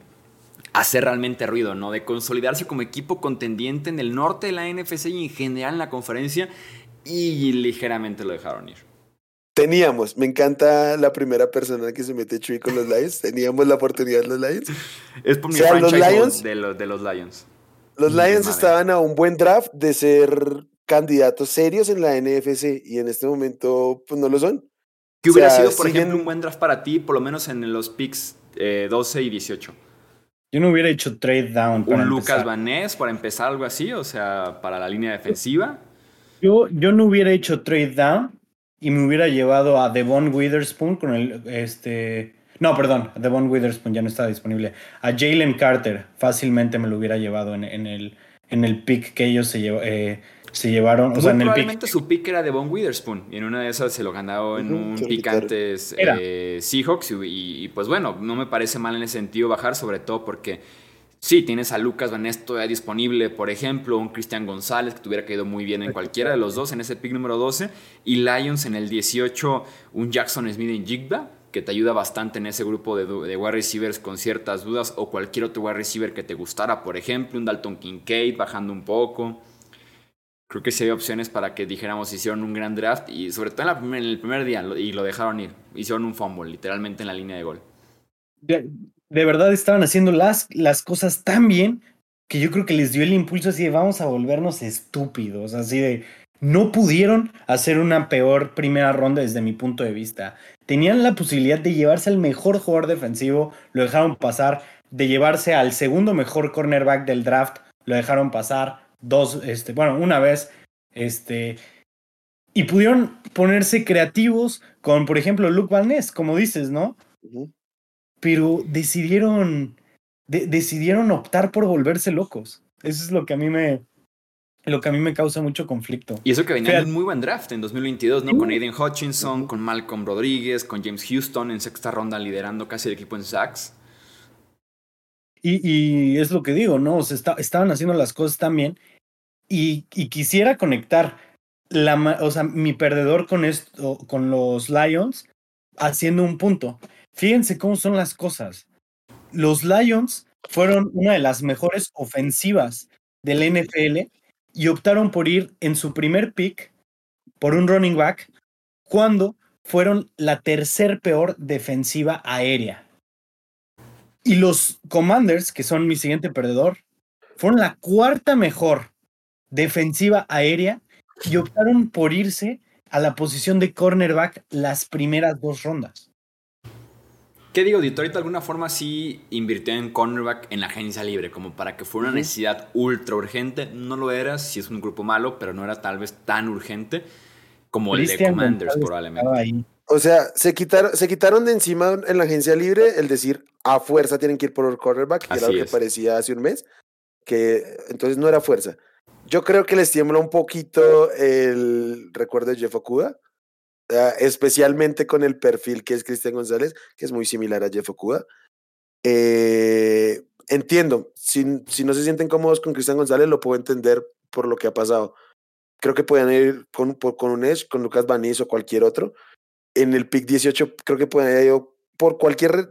hacer realmente ruido, ¿no? De consolidarse como equipo contendiente en el norte de la NFC y en general en la conferencia y ligeramente lo dejaron ir.
Teníamos, me encanta la primera persona que se mete Chuy con los Lions. Teníamos la oportunidad los Lions.
Es por mi o sea, los Lions, de, los, de los Lions.
Los Lions Madre. estaban a un buen draft de ser candidatos serios en la NFC y en este momento pues no lo son.
¿Qué hubiera o sea, sido, por siguen... ejemplo, un buen draft para ti, por lo menos en los picks eh, 12 y 18?
Yo no hubiera hecho trade down.
Para un Lucas Vanés para empezar algo así, o sea, para la línea defensiva.
Yo, yo no hubiera hecho trade down y me hubiera llevado a Devon Witherspoon con el este. No, perdón, Devon Witherspoon ya no está disponible. A Jalen Carter fácilmente me lo hubiera llevado en, en, el, en el pick que ellos se, eh, se llevaron.
Muy
o sea, en el
probablemente
pick.
su pick era Devon Witherspoon y en una de esas se lo ganaba en un pick antes eh, Seahawks y, y, pues bueno, no me parece mal en ese sentido bajar, sobre todo porque sí, tienes a Lucas Vanesto ya disponible, por ejemplo, un Cristian González que te hubiera caído muy bien en cualquiera de los dos en ese pick número 12 y Lions en el 18, un Jackson Smith en Jigba que te ayuda bastante en ese grupo de, de wide receivers con ciertas dudas o cualquier otro wide receiver que te gustara, por ejemplo, un Dalton Kincaid bajando un poco creo que sí hay opciones para que dijéramos hicieron un gran draft y sobre todo en, el primer día y lo dejaron ir. Hicieron un fumble, literalmente en la línea de gol.
De, de, verdad estaban haciendo las, las cosas tan bien que yo creo que les dio el impulso así de vamos a volvernos estúpidos, así de no pudieron hacer una peor primera ronda desde mi punto de vista. Tenían la posibilidad de llevarse al mejor jugador defensivo, lo dejaron pasar. de llevarse al segundo mejor cornerback del draft, lo dejaron pasar dos, este, bueno, una vez, este, y pudieron ponerse creativos con, por ejemplo, Luke Van Ness, como dices, ¿no? Pero decidieron, decidieron optar por volverse locos. Eso es lo que a mí me, lo que a mí me causa mucho conflicto.
Y eso que venía de un muy buen draft en 2022, ¿no? Con Aiden Hutchinson, con Malcolm Rodríguez, con James Houston en sexta ronda liderando casi el equipo en sacks.
Y, es lo que digo, ¿no? O sea, estaban haciendo las cosas también. Y, y, quisiera conectar la, o sea, mi perdedor con, esto, con los Lions haciendo un punto. Fíjense cómo son las cosas. Los Lions fueron una de las mejores ofensivas del NFL y optaron por ir en su primer pick por un running back cuando fueron la tercer peor defensiva aérea. Y los Commanders, que son mi siguiente perdedor, fueron la cuarta mejor defensiva aérea y optaron por irse a la posición de cornerback las primeras dos rondas.
¿Qué digo? Detroit de alguna forma sí invirtió en cornerback en la agencia libre, como para que fuera una necesidad ultra urgente. No lo era, si es un grupo malo, pero no era tal vez tan urgente como el de Commanders probablemente.
O sea, se quitaron, se quitaron de encima en la agencia libre el decir a fuerza tienen que ir por el cornerback, que era lo que parecía hace un mes, que entonces no era fuerza. Yo creo que les tiembla un poquito el recuerdo de Jeff Okuda, ah, especialmente con el perfil que es Cristian González, que es muy similar a Jeff Okuda. Eh, entiendo, si, si no se sienten cómodos con Cristian González, lo puedo entender por lo que ha pasado. Creo que pueden ir con, con un Edge, con Lucas Banis o cualquier otro, en el pick 18 creo que pueden ido por cualquier,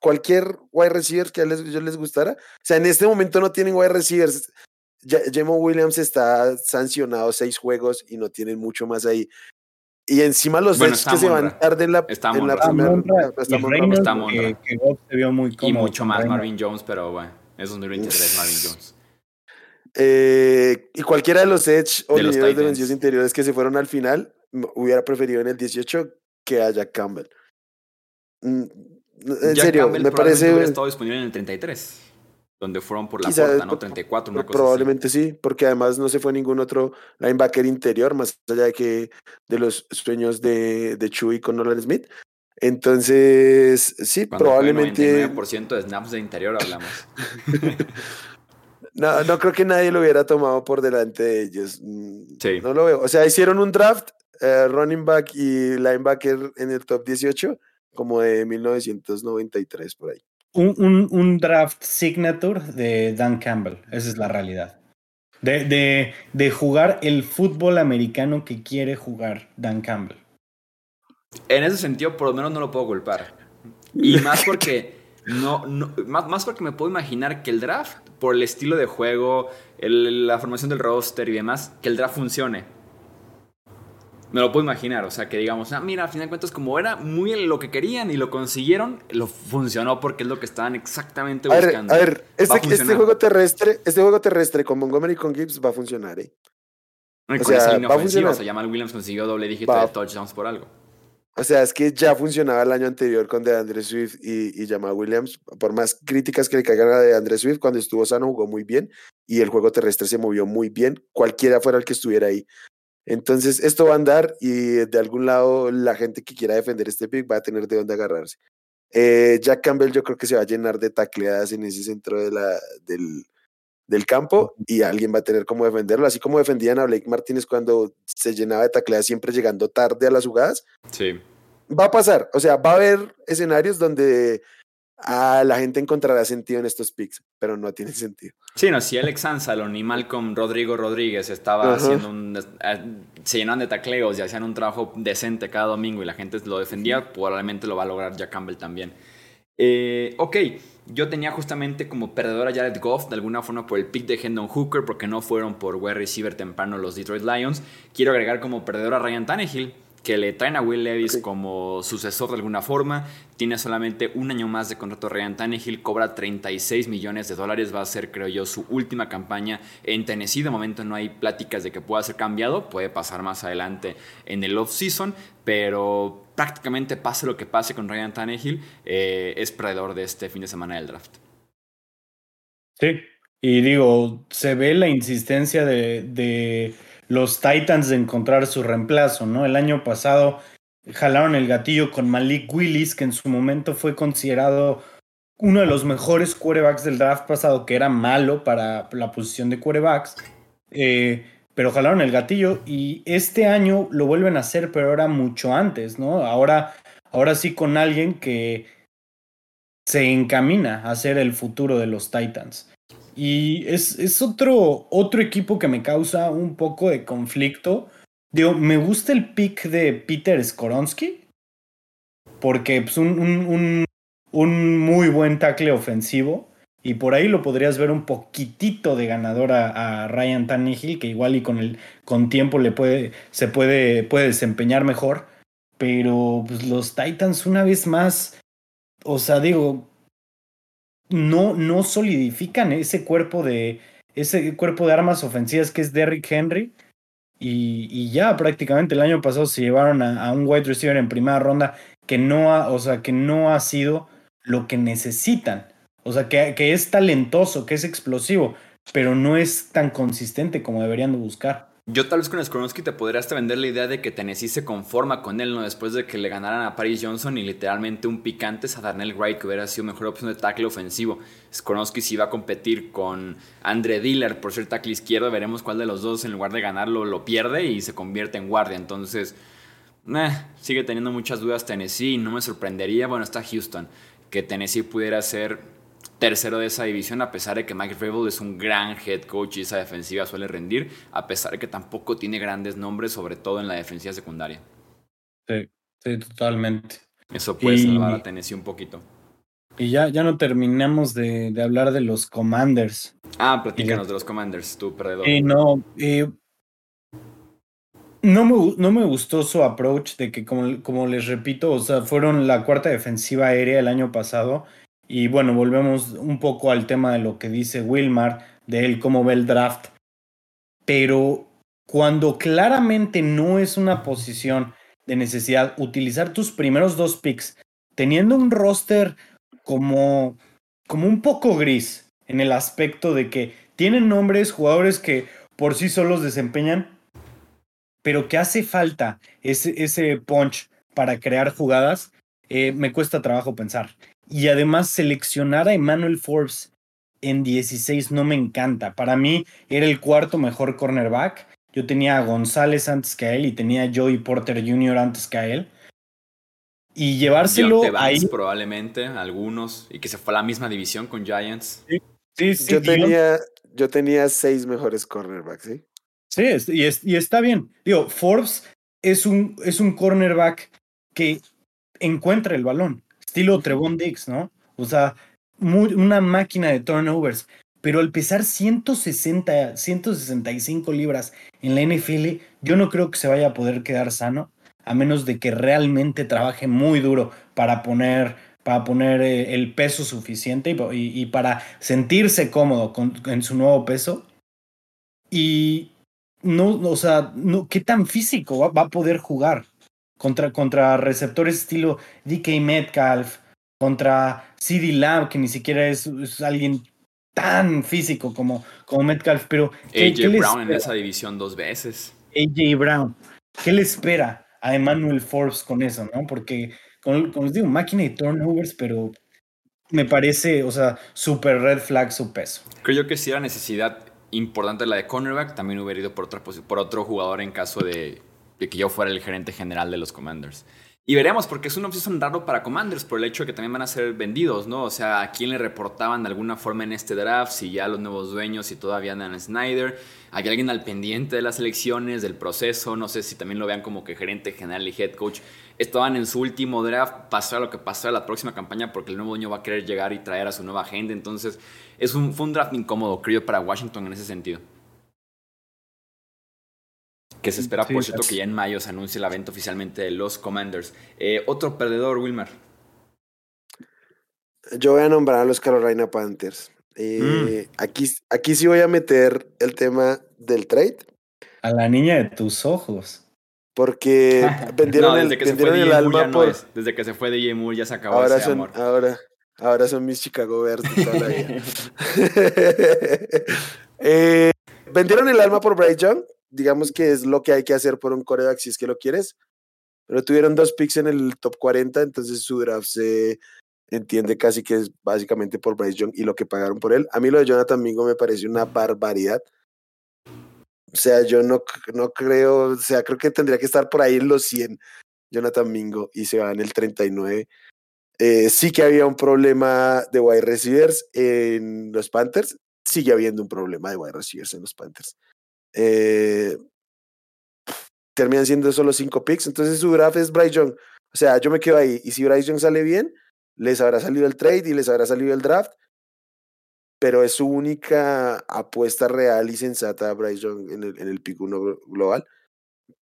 cualquier wide receiver que a ellos les gustara. O sea, en este momento no tienen wide receivers. Jemo Williams está sancionado seis juegos y no tienen mucho más ahí. Y encima los bueno, que se van tarde en la, en la primera.
Estamos que, que se vio muy Y mucho más Marvin Jones, pero bueno, es 2023 Marvin Jones.
Eh, y cualquiera de los Edge o de los de vencidos interiores que se fueron al final, hubiera preferido en el 18 que a Jack Campbell. Mm, en serio, me parece.
Hubiera estado disponible en el 33, donde fueron por la puerta, ¿no? 34, una
cosa Probablemente sí, porque además no se fue ningún otro linebacker interior, más allá de que de los sueños de, de Chewy con Nolan Smith. Entonces, sí, probablemente.
Por ciento de snaps de interior hablamos.
no, no creo que nadie lo hubiera tomado por delante de ellos. Mm, sí. No lo veo. O sea, hicieron un draft eh, running back y linebacker en el top 18, como de 1993 por ahí.
Un, un, draft signature de Dan Campbell, esa es la realidad. De, de, de, jugar el fútbol americano que quiere jugar Dan Campbell.
En ese sentido, por lo menos no lo puedo culpar. Y más porque no, no más, más, porque me puedo imaginar que el draft, por el estilo de juego, la formación del roster y demás, que el draft funcione me lo puedo imaginar, o sea, que digamos, ah, mira, a fin de cuentas, como era muy lo que querían y lo consiguieron, lo funcionó porque es lo que estaban exactamente buscando.
A ver, este, este, juego terrestre, este juego terrestre con Montgomery y con Gibbs va a funcionar, ¿eh?
o sea, esa línea va ofensiva, a o sea, Jamal Williams consiguió doble dígito de touchdowns por algo.
O sea, es que ya funcionaba el año anterior con DeAndre Swift y, y Jamal Williams. Por más críticas que le caigan a DeAndre Swift, cuando estuvo sano jugó muy bien y el juego terrestre se movió muy bien, cualquiera fuera el que estuviera ahí. Entonces, esto va a andar y de algún lado la gente que quiera defender este pick va a tener de dónde agarrarse. Eh, Jack Campbell yo creo que se va a llenar de tacleadas en ese centro de la, del, del campo y alguien va a tener como defenderlo, así como defendían a Blake Martínez cuando se llenaba de tacleadas siempre llegando tarde a las jugadas.
Sí.
Va a pasar, o sea, va a haber escenarios donde a la gente encontrará sentido en estos picks, pero no tiene sentido.
Sí, no, si Alex Anzalon y Malcolm Rodrigo Rodríguez estaba haciendo un, eh, se llenan de tacleos y hacían un trabajo decente cada domingo y la gente lo defendía, probablemente lo va a lograr Jack Campbell también. Eh, ok, yo tenía justamente como perdedor a Jared Goff de alguna forma por el pick de Hendon Hooker porque no fueron por wide receiver temprano los Detroit Lions. Quiero agregar como perdedor a Ryan Tannehill que le traen a Will Levis como sucesor de alguna forma. Tiene solamente un año más de contrato Ryan Tannehill, cobra 36 millones de dólares. Va a ser, creo yo, su última campaña en Tennessee. De momento no hay pláticas de que pueda ser cambiado. Puede pasar más adelante en el off-season, pero prácticamente pase lo que pase con Ryan Tannehill, eh, es perdedor de este fin de semana del draft.
Sí, y digo, se ve la insistencia de, de los Titans de encontrar su reemplazo, ¿no? El año pasado jalaron el gatillo con Malik Willis, que en su momento fue considerado uno de los mejores quarterbacks del draft pasado, que era malo para la posición de quarterbacks, eh, pero jalaron el gatillo y este año lo vuelven a hacer, pero ahora mucho antes, ¿no? Ahora, ahora sí con alguien que se encamina a ser el futuro de los Titans. Y es, es otro, otro equipo que me causa un poco de conflicto. Digo, me gusta el pick de Peter Skoronsky, porque pues, un, un un muy buen tackle ofensivo. Y por ahí lo podrías ver un poquitito de ganador a, Ryan Tannehill, que igual y con el con tiempo le puede, se puede, puede desempeñar mejor. Pero pues, los Titans, una vez más, o sea, digo, no, no solidifican ese cuerpo de. ese cuerpo de armas ofensivas que es Derrick Henry. Y, y ya prácticamente el año pasado se llevaron a, un wide receiver en primera ronda que no ha, o sea, que no ha sido lo que necesitan. O sea, que, que es talentoso, que es explosivo, pero no es tan consistente como deberían de buscar.
Yo tal vez con Skoronsky te podría hasta vender la idea de que Tennessee se conforma con él, ¿no? Después de que le ganaran a Paris Johnson y literalmente un picante a Darnell Wright, que hubiera sido mejor opción de tackle ofensivo. Skoronsky si va a competir con Andre Diller por ser tackle izquierdo, veremos cuál de los dos en lugar de ganarlo lo pierde y se convierte en guardia. Entonces, sigue teniendo muchas dudas Tennessee, no me sorprendería, bueno, está Houston que Tennessee pudiera ser tercero de esa división, a pesar de que Mike Vrabel es un gran head coach y esa defensiva suele rendir, a pesar de que tampoco tiene grandes nombres, sobre todo en la defensiva secundaria.
Sí, sí, totalmente.
Eso puede salvar a Tennessee un poquito.
Y ya, ya no terminamos de, de hablar de los Commanders.
Ah, platícanos de los Commanders, tú perdedor.
Y no, eh, no me, no me gustó su approach de que, como, como les repito, o sea, fueron la cuarta defensiva aérea el año pasado. Y bueno, volvemos un poco al tema de lo que dice Wilmar, de él cómo ve el draft. Pero cuando claramente no es una posición de necesidad, utilizar tus primeros dos picks, teniendo un roster como, como un poco gris, en el aspecto de que tienen nombres, jugadores que por sí solos desempeñan, pero que hace falta ese, ese punch para crear jugadas, eh, me cuesta trabajo pensar. Y además seleccionar a Emmanuel Forbes en 16 no me encanta. Para mí era el cuarto mejor cornerback. Yo tenía a González antes que a él y tenía a Joey Porter Jr. antes que a él. Y llevárselo ahí.
probablemente, algunos, y que se fue a la misma división con Giants.
Sí, sí, yo, tenía, yo tenía seis mejores cornerbacks, ¿sí?
Sí, y, y está bien. Digo, Forbes es un, es un cornerback que encuentra el balón, estilo Trevon Diggs, ¿no? O sea, una máquina de turnovers. Pero al pesar 160, 165 libras en la NFL, yo no creo que se vaya a poder quedar sano, a menos de que realmente trabaje muy duro para poner, para poner eh, el peso suficiente y, y, para sentirse cómodo con, en su nuevo peso. Y no, o sea, no, ¿qué tan físico va, a poder jugar contra, contra receptores estilo DK Metcalf, contra CD Lamb, que ni siquiera es, alguien tan físico como, como Metcalf, pero...
AJ Brown en esa división dos veces.
AJ Brown, ¿qué le espera a Emmanuel Forbes con eso, no? Porque, como, les digo, máquina de turnovers, pero me parece, o sea, super red flag su peso.
Creo yo que sí era necesidad importante la de cornerback, también hubiera ido por, otra, por otro jugador en caso de, que yo fuera el gerente general de los Commanders. Y veremos, porque es una opción raro para Commanders por el hecho de que también van a ser vendidos, ¿no? O sea, a quién le reportaban de alguna forma en este draft, si ya los nuevos dueños, si todavía andan Snyder, hay alguien al pendiente de las elecciones, del proceso, no sé si también lo vean como que gerente general y head coach estaban en su último draft, pasara lo que pasara la próxima campaña, porque el nuevo dueño va a querer llegar y traer a su nueva agenda. Entonces, es un, fue un draft incómodo, creo, para Washington en ese sentido. Que se espera, por cierto, que ya en mayo se anuncie la venta oficialmente de los Commanders. Eh, otro perdedor, Wilmer.
Yo voy a nombrar a los Carolina Panthers. Eh, mm. aquí, aquí sí voy a meter el tema del trade.
A la niña de tus ojos.
Porque vendieron, el, vendieron el alma por...
desde que se fue DJ Moore ya se acabó
ahora
ese amor.
Ahora, Ahora son mis Chicago Bears de toda la vida. Eh, vendieron el alma por Bryce Young. Digamos que es lo que hay que hacer por un coreback si es que lo quieres. Pero tuvieron dos picks en el top 40, entonces su draft se entiende casi que es básicamente por Bryce Young y lo que pagaron por él. A mí lo de Jonathan Mingo me parece una barbaridad. O sea, yo no, no creo, o sea, creo que tendría que estar por ahí en los 100 Jonathan Mingo y se va en el 39. Eh, sí que había un problema de wide receivers en los Panthers. Sigue habiendo un problema de wide receivers en los Panthers. Eh, terminan siendo solo cinco picks. Entonces su draft es Bryce Young. O sea, yo me quedo ahí. Y si Bryce Young sale bien, les habrá salido el trade y les habrá salido el draft. Pero es su única apuesta real y sensata a Bryce Young en el, en el pick 1 global.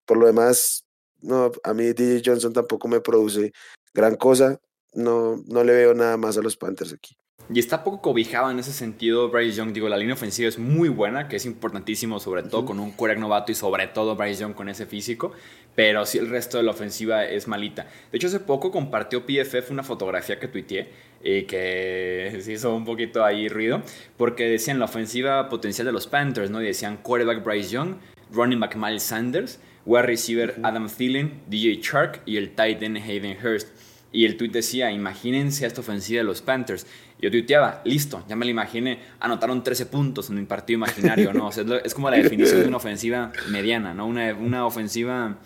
Por lo demás, no, a mí DJ Johnson tampoco me produce gran cosa. No, no le veo nada más a los Panthers aquí.
Y está poco cobijado en ese sentido Bryce Young. Digo, la línea ofensiva es muy buena, que es importantísimo, sobre todo con un quarterback novato y sobre todo Bryce Young con ese físico. Pero sí el resto de la ofensiva es malita. De hecho, hace poco compartió PFF una fotografía que tuiteé y que se hizo un poquito ahí ruido, porque decían la ofensiva potencial de los Panthers, ¿no? Y decían quarterback Bryce Young, running back Miles Sanders, wide receiver Adam Thielen, DJ Chark y el tight end Hayden Hurst. Y el tweet decía, imagínense esta ofensiva de los Panthers. Yo tuiteaba, listo, ya me lo imaginé, anotaron 13 puntos en mi partido imaginario, ¿no? O sea, es como la definición de una ofensiva mediana, ¿no? Una, una ofensiva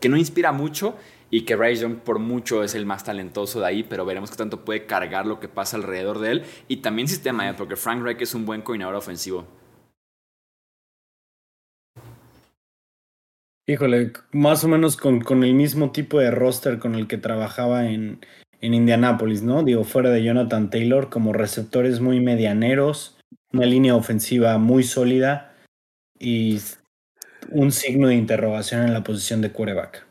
que no inspira mucho y que Bryce Young por mucho es el más talentoso de ahí, pero veremos qué tanto puede cargar lo que pasa alrededor de él. Y también sistema, ¿eh? porque Frank Reich es un buen coordinador ofensivo.
Híjole, más o menos con, con, el mismo tipo de roster con el que trabajaba en, en Indianápolis, ¿no? Digo, fuera de Jonathan Taylor, como receptores muy medianeros, una línea ofensiva muy sólida y un signo de interrogación en la posición de quarterback.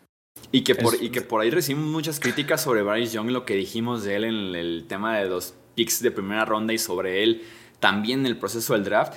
Y que, por, y que por ahí recibimos muchas críticas sobre Bryce Young, lo que dijimos de él en el tema de los picks de primera ronda y sobre él también en el proceso del draft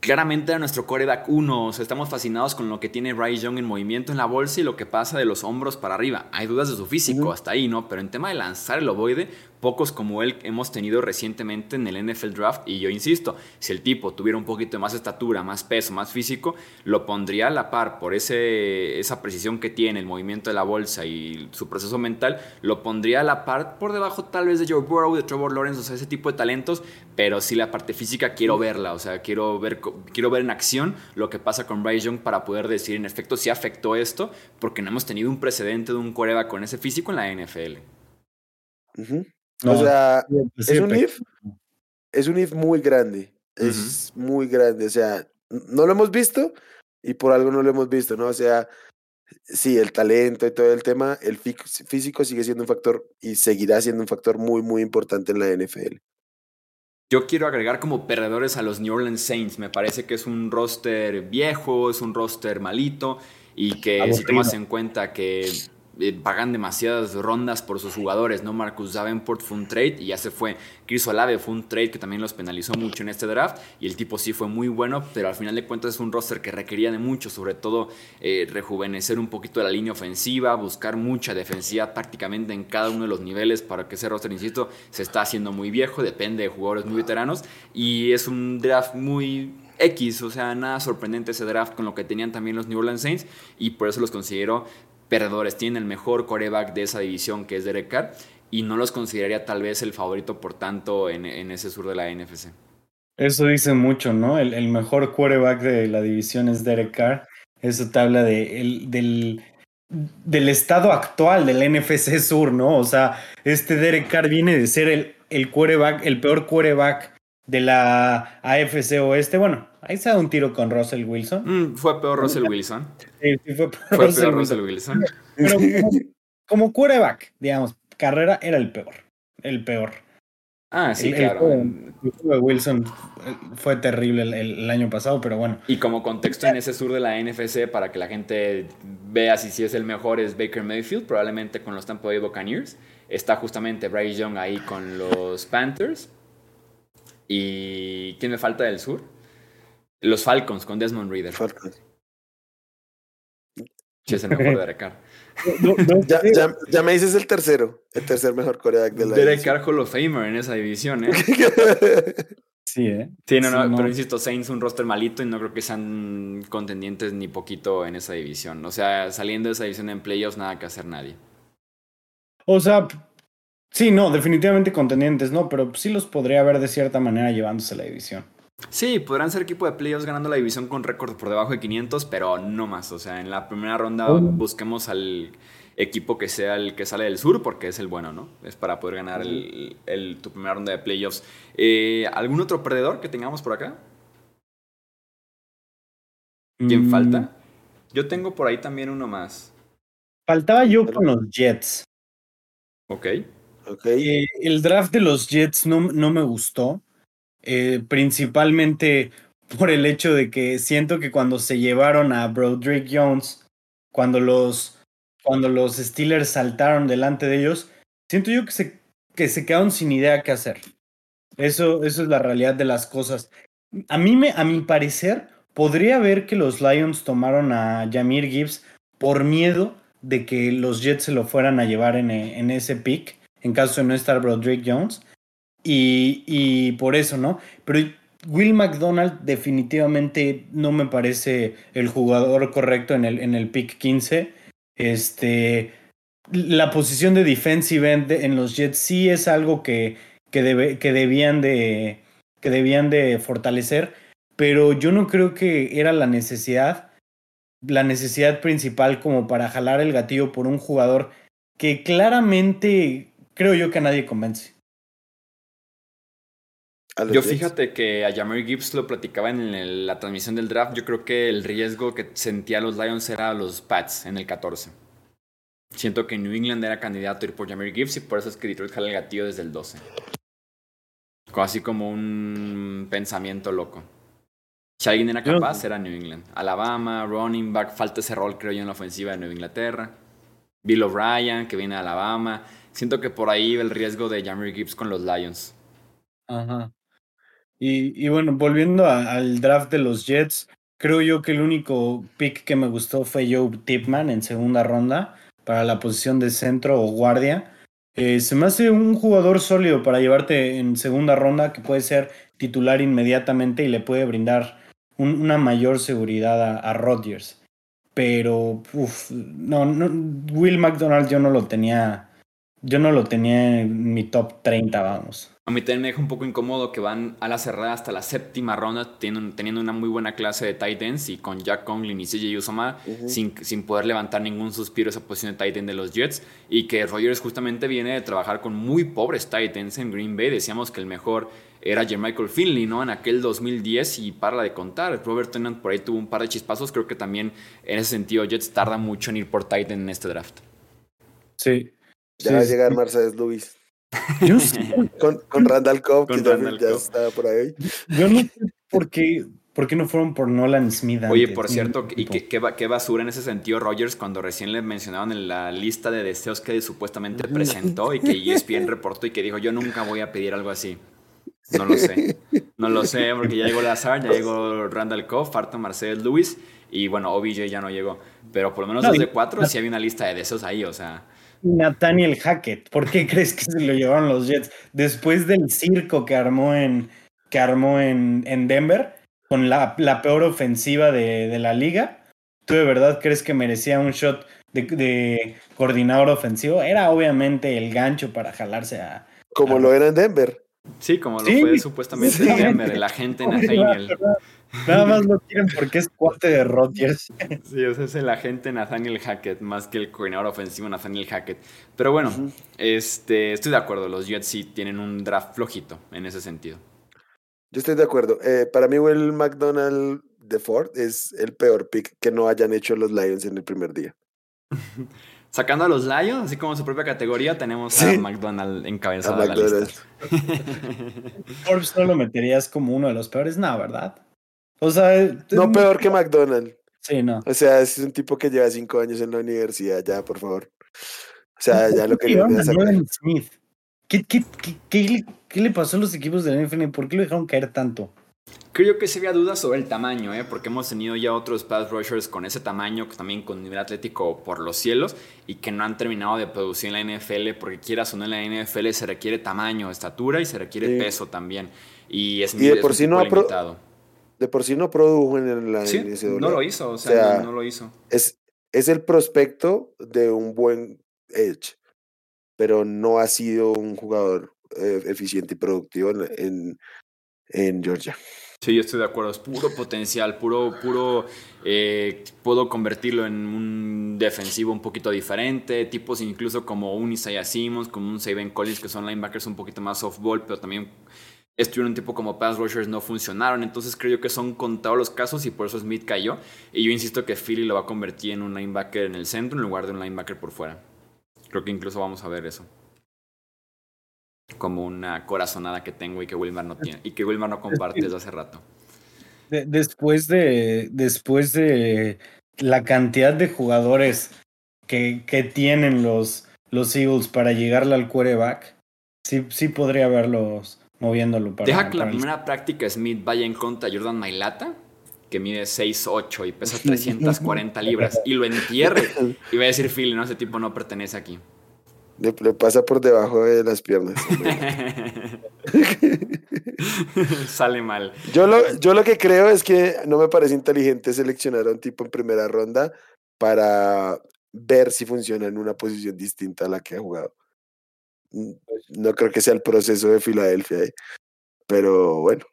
claramente a nuestro coreback 1. O sea, estamos fascinados con lo que tiene Bryce Young en movimiento en la bolsa y lo que pasa de los hombros para arriba. Hay dudas de su físico hasta ahí, ¿no? Pero en tema de lanzar el ovoide, pocos como él hemos tenido recientemente en el NFL Draft. Y yo insisto, si el tipo tuviera un poquito de más estatura, más peso, más físico, lo pondría a la par por ese, esa precisión que tiene, el movimiento de la bolsa y su proceso mental, lo pondría a la par por debajo tal vez de Joe Burrow, de Trevor Lawrence, o sea, ese tipo de talentos. Pero sí la parte física quiero verla, o sea, quiero ver, quiero ver en acción lo que pasa con Bryce Young para poder decir en efecto si afectó esto, porque no hemos tenido un precedente de un coreback con ese físico en la NFL.
O sea, es un if, es un if muy grande, es muy grande, o sea, no lo hemos visto y por algo no lo hemos visto, ¿no? O sea, sí, el talento y todo el tema, el físico sigue siendo un factor y seguirá siendo un factor muy, muy importante en la NFL.
Yo quiero agregar como perdedores a los New Orleans Saints. Me parece que es un roster viejo, es un roster malito y que si tomas en cuenta que eh, pagan demasiadas rondas por sus jugadores, ¿no? Marcus Davenport fue un trade y ya se fue. Chris Olave fue un trade que también los penalizó mucho en este draft y el tipo sí fue muy bueno, pero al final de cuentas es un roster que requería de mucho, sobre todo eh, rejuvenecer un poquito la línea ofensiva, buscar mucha defensiva prácticamente en cada uno de los niveles para que ese roster, insisto, se está haciendo muy viejo, depende de jugadores muy veteranos y es un draft muy X, o sea, nada sorprendente ese draft con lo que tenían también los New Orleans Saints y por eso los considero perdedores. Tienen el mejor coreback de esa división que es Derek Carr y no los consideraría tal vez el favorito por tanto en, ese sur de la NFC.
Eso dice mucho, ¿no? El, mejor quarterback de la división es Derek Carr. Eso te habla de, el, del, del estado actual del NFC Sur, ¿no? O sea, este Derek Carr viene de ser el, el quarterback, el peor quarterback de la AFC Oeste. Bueno, ahí se da un tiro con Russell Wilson.
Mm, fue peor Russell Wilson.
Sí, sí fue peor, Russell, Wilson. Pero como, quarterback, digamos, carrera era el peor. El peor.
Ah, sí, claro.
El, Wilson fue terrible el, año pasado, pero bueno.
Y como contexto en ese sur de la NFC, para que la gente vea si, si es el mejor, es Baker Mayfield, probablemente con los Tampa Bay Buccaneers. Está justamente Bryce Young ahí con los Panthers. ¿Y quién me falta del sur? Los Falcons con Desmond Reader. Sí, es el mejor de Derek Carr.
ya, ya, ya, me dices el tercero, el tercer mejor coreback de la
Derek Carr Hall of Famer en esa división, ¿eh?
sí, ¿eh?
Sí, no, no, pero insisto, Saints un roster malito y no creo que sean contendientes ni poquito en esa división. O sea, saliendo de esa división en playoffs, nada que hacer nadie.
O sea, sí, no, definitivamente contendientes, no, pero sí los podría ver de cierta manera llevándose la división.
Sí, podrán ser equipo de playoffs ganando la división con récord por debajo de 500, pero no más. O sea, en la primera ronda busquemos al equipo que sea el que sale del sur, porque es el bueno, ¿no? Es para poder ganar el, tu primera ronda de playoffs. Eh, ¿Algún otro perdedor que tengamos por acá? ¿Quién mm. falta? Yo tengo por ahí también uno más.
Faltaba yo con los Jets.
Ok.
Eh, el draft de los Jets no, no me gustó. Eh, principalmente por el hecho de que siento que cuando se llevaron a Broderick Jones, cuando los, cuando los Steelers saltaron delante de ellos, siento yo que se, que se quedaron sin idea qué hacer. Eso, eso es la realidad de las cosas. A mí, me, a mi parecer, podría ver que los Lions tomaron a Jamir Gibbs por miedo de que los Jets se lo fueran a llevar en, en ese pick, en caso de no estar Broderick Jones. Y, por eso, ¿no? Pero Will McDonald definitivamente no me parece el jugador correcto en el, en el pick 15. Este, la posición de defensive end en los Jets sí es algo que, que, debe, que, debían de, que debían de fortalecer, pero yo no creo que era la necesidad, la necesidad principal como para jalar el gatillo por un jugador que claramente creo yo que a nadie convence.
Yo fíjate que a Jamir Gibbs lo platicaba en la transmisión del draft. Yo creo que el riesgo que sentía los Lions era los Pats en el 14. Siento que New England era candidato a ir por Jamir Gibbs y por eso es que Detroit jala el gatillo desde el 12. Así como un pensamiento loco. Si alguien era capaz, era New England. Alabama, running back, falta ese rol, creo yo, en la ofensiva de Nueva Inglaterra. Bill O'Brien, que viene de Alabama. Siento que por ahí el riesgo de Jamir Gibbs con los Lions.
Ajá. Y, bueno, volviendo al draft de los Jets, creo yo que el único pick que me gustó fue Joe Tipman en segunda ronda para la posición de centro o guardia. Eh, se me hace un jugador sólido para llevarte en segunda ronda que puede ser titular inmediatamente y le puede brindar una mayor seguridad a, a Rodgers. Pero, uff, no, no, Will McDonald yo no lo tenía, yo no lo tenía en mi top 30, vamos.
A mí también me deja un poco incómodo que van a la cerrada hasta la séptima ronda teniendo, una muy buena clase de tight ends y con Jack Conklin y CJ Usoma sin, sin, poder levantar ningún suspiro esa posición de tight end de los Jets y que Rogers justamente viene de trabajar con muy pobres tight ends en Green Bay. Decíamos que el mejor era Jermichael Finley, ¿no? En aquel 2010 y para de contar. Robert Tennant por ahí tuvo un par de chispazos. Creo que también en ese sentido Jets tarda mucho en ir por tight end en este draft.
Sí.
Ya va a llegar Mercedes Lewis. con, con, Randall Cobb, que ya estaba por ahí.
Yo no sé por qué, por qué no fueron por Nolan Smith.
Oye, por cierto, y qué, qué, basura en ese sentido Rogers cuando recién le mencionaban en la lista de deseos que supuestamente presentó y que ESPN reportó y que dijo, yo nunca voy a pedir algo así. No lo sé. No lo sé, porque ya llegó Lazar, ya llegó Randall Cobb, falta Marcel Lewis y bueno, OBJ ya no llegó. Pero por lo menos desde cuatro sí había una lista de deseos ahí, o sea.
Nathaniel Hackett. ¿Por qué crees que se lo llevaron los Jets? Después del circo que armó en, que armó en, en Denver, con la, la peor ofensiva de, de, la liga, ¿tú de verdad crees que merecía un shot de, de coordinador ofensivo? Era obviamente el gancho para jalarse a...
Como lo era en Denver.
Sí, como lo fue supuestamente en Denver, el agente Nathaniel.
Nada más lo quieren porque es cuate de Rodgers.
Sí, o sea, es el agente Nathaniel Hackett más que el coordinador ofensivo Nathaniel Hackett. Pero bueno, este, estoy de acuerdo. Los Jets sí tienen un draft flojito en ese sentido.
Yo estoy de acuerdo. Eh, para mí, Will McDonald de Ford es el peor pick que no hayan hecho los Lions en el primer día.
Sacando a los Lions, así como su propia categoría, tenemos a McDonald encabezado de la lista.
Forbes no lo meterías como uno de los peores, no, ¿verdad? O sea.
No peor que McDonald.
Sí, no.
O sea, es un tipo que lleva cinco años en la universidad, ya, por favor. O sea, ya lo que
Smith. ¿Qué, qué, qué, qué, le pasó a los equipos de la NFL? ¿Por qué lo dejaron caer tanto?
Creo que se había dudas sobre el tamaño, ¿eh? porque hemos tenido ya otros pass rushers con ese tamaño, también con nivel atlético por los cielos, y que no han terminado de producir en la NFL, porque quieras o no en la NFL se requiere tamaño, estatura y se requiere peso también. Y es,
y de por sí no limitado. De por sí no produjo en la
sí, No lo hizo, o sea, no, lo hizo.
Es, es el prospecto de un buen Edge, pero no ha sido un jugador eh, eficiente y productivo en, en Georgia.
Sí, yo estoy de acuerdo. Es puro potencial, puro, puro. Eh, puedo convertirlo en un defensivo un poquito diferente. Tipos incluso como un Isaiah Simmons, como un Saban Collins, que son linebackers un poquito más softball, pero también estuvieron un tipo como pass rushers, no funcionaron. Entonces creo que son contados los casos y por eso Smith cayó. Y yo insisto que Philly lo va a convertir en un linebacker en el centro en lugar de un linebacker por fuera. Creo que incluso vamos a ver eso como una corazonada que tengo y que Wilmar no tiene y que Wilmar no comparte desde hace rato.
después de después de la cantidad de jugadores que, que tienen los, los Eagles para llegarle al quarterback, sí, sí podría verlos moviéndolo para.
Deja que la primera práctica Smith vaya en contra de Jordan Mailata, que mide 6'8 y pesa 340 libras, y lo entierre. Y va a decir Phil, no, ese tipo no pertenece aquí.
Le, pasa por debajo de las piernas.
Sale mal.
Yo lo, yo lo que creo es que no me parece inteligente seleccionar a un tipo en primera ronda para ver si funciona en una posición distinta a la que ha jugado. Mm, no creo que sea el proceso de Filadelfia. ¿eh? Pero bueno,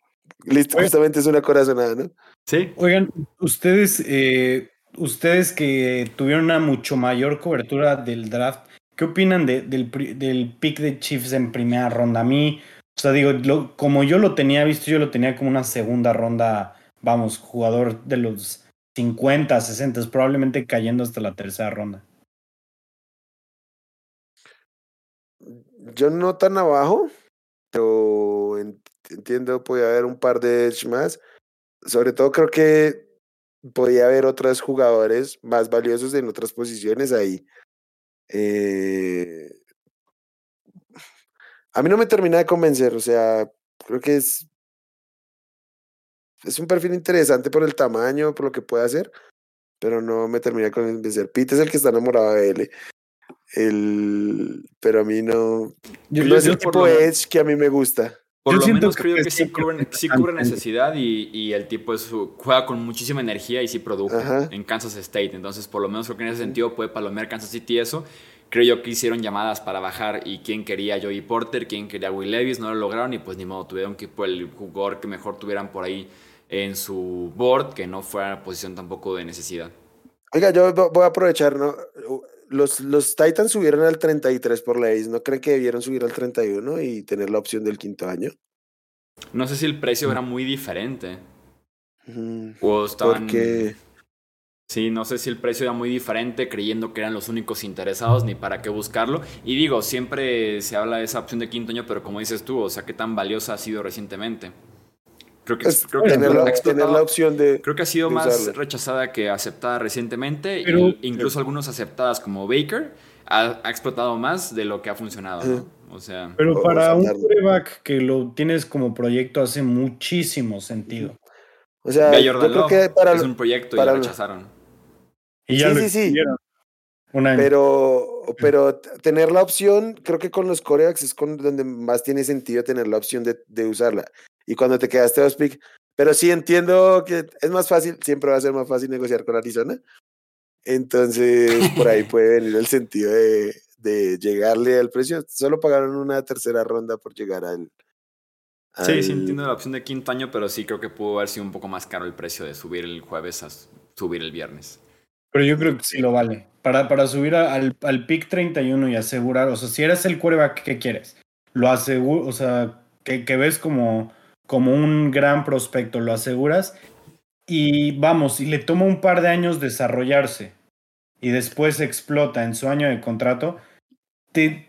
listo, justamente es una corazonada, ¿no?
Sí. Oigan, ustedes, eh, ustedes que tuvieron una mucho mayor cobertura del draft, ¿Qué opinan de, del, del pick de Chiefs en primera ronda? A mí, o sea, digo, como yo lo tenía visto, yo lo tenía como una segunda ronda, vamos, jugador de los 50, 60, probablemente cayendo hasta la tercera ronda.
Yo no tan abajo, pero entiendo, podía haber un par de edge más. Sobre todo creo que podía haber otros jugadores más valiosos en otras posiciones ahí. Eh, a mí no me termina de convencer, o sea, creo que es, es un perfil interesante por el tamaño, por lo que puede hacer, pero no me termina de convencer. Pete es el que está enamorado de él. El, pero a mí no. no es el tipo Edge que a mí me gusta.
Por lo menos creo que, sí, cubre, necesidad y, y, el tipo es, juega con muchísima energía y sí produjo en Kansas State. Entonces, por lo menos creo que en ese sentido puede palomear Kansas City eso. Creo yo que hicieron llamadas para bajar y quién quería Joey Porter, quién quería Will Levis, no lo lograron y pues ni modo, tuvieron que por el jugador que mejor tuvieran por ahí en su board, que no fuera una posición tampoco de necesidad.
Oiga, yo voy a aprovechar, ¿no? Los, los Titans subieron al 33 por leyes, ¿no creen que debieron subir al 31 y tener la opción del quinto año?
No sé si el precio era muy diferente. o estaban... Porque... Sí, no sé si el precio era muy diferente, creyendo que eran los únicos interesados, ni para qué buscarlo. Y digo, siempre se habla de esa opción de quinto año, pero como dices tú, o sea, qué tan valiosa ha sido recientemente.
Creo que, creo que tener, la, opción de.
Creo que ha sido más rechazada que aceptada recientemente. Pero, incluso algunos aceptadas como Baker ha, explotado más de lo que ha funcionado. O sea.
Pero para un quarterback que lo tienes como proyecto hace muchísimo sentido.
O sea, yo creo que para
es un proyecto y lo rechazaron.
Y ya
sí, sí, sí. Pero, pero tener la opción, creo que con los corebacks es con donde más tiene sentido tener la opción de, de usarla y cuando te quedaste dos pick. Pero sí entiendo que es más fácil, siempre va a ser más fácil negociar con Arizona. Entonces, por ahí puede venir el sentido de, de llegarle al precio. Solo pagaron una tercera ronda por llegar al.
Sí, sí, entiendo la opción de quinto año, pero sí creo que pudo haber sido un poco más caro el precio de subir el jueves a subir el viernes.
Pero yo creo que sí lo vale. Para, para subir al, al pick 31 y asegurar, o sea, si eres el quarterback, ¿qué quieres? Lo aseguro, o sea, que, que ves como como un gran prospecto, lo aseguras. Y vamos, y le toma un par de años desarrollarse y después explota en su año de contrato, te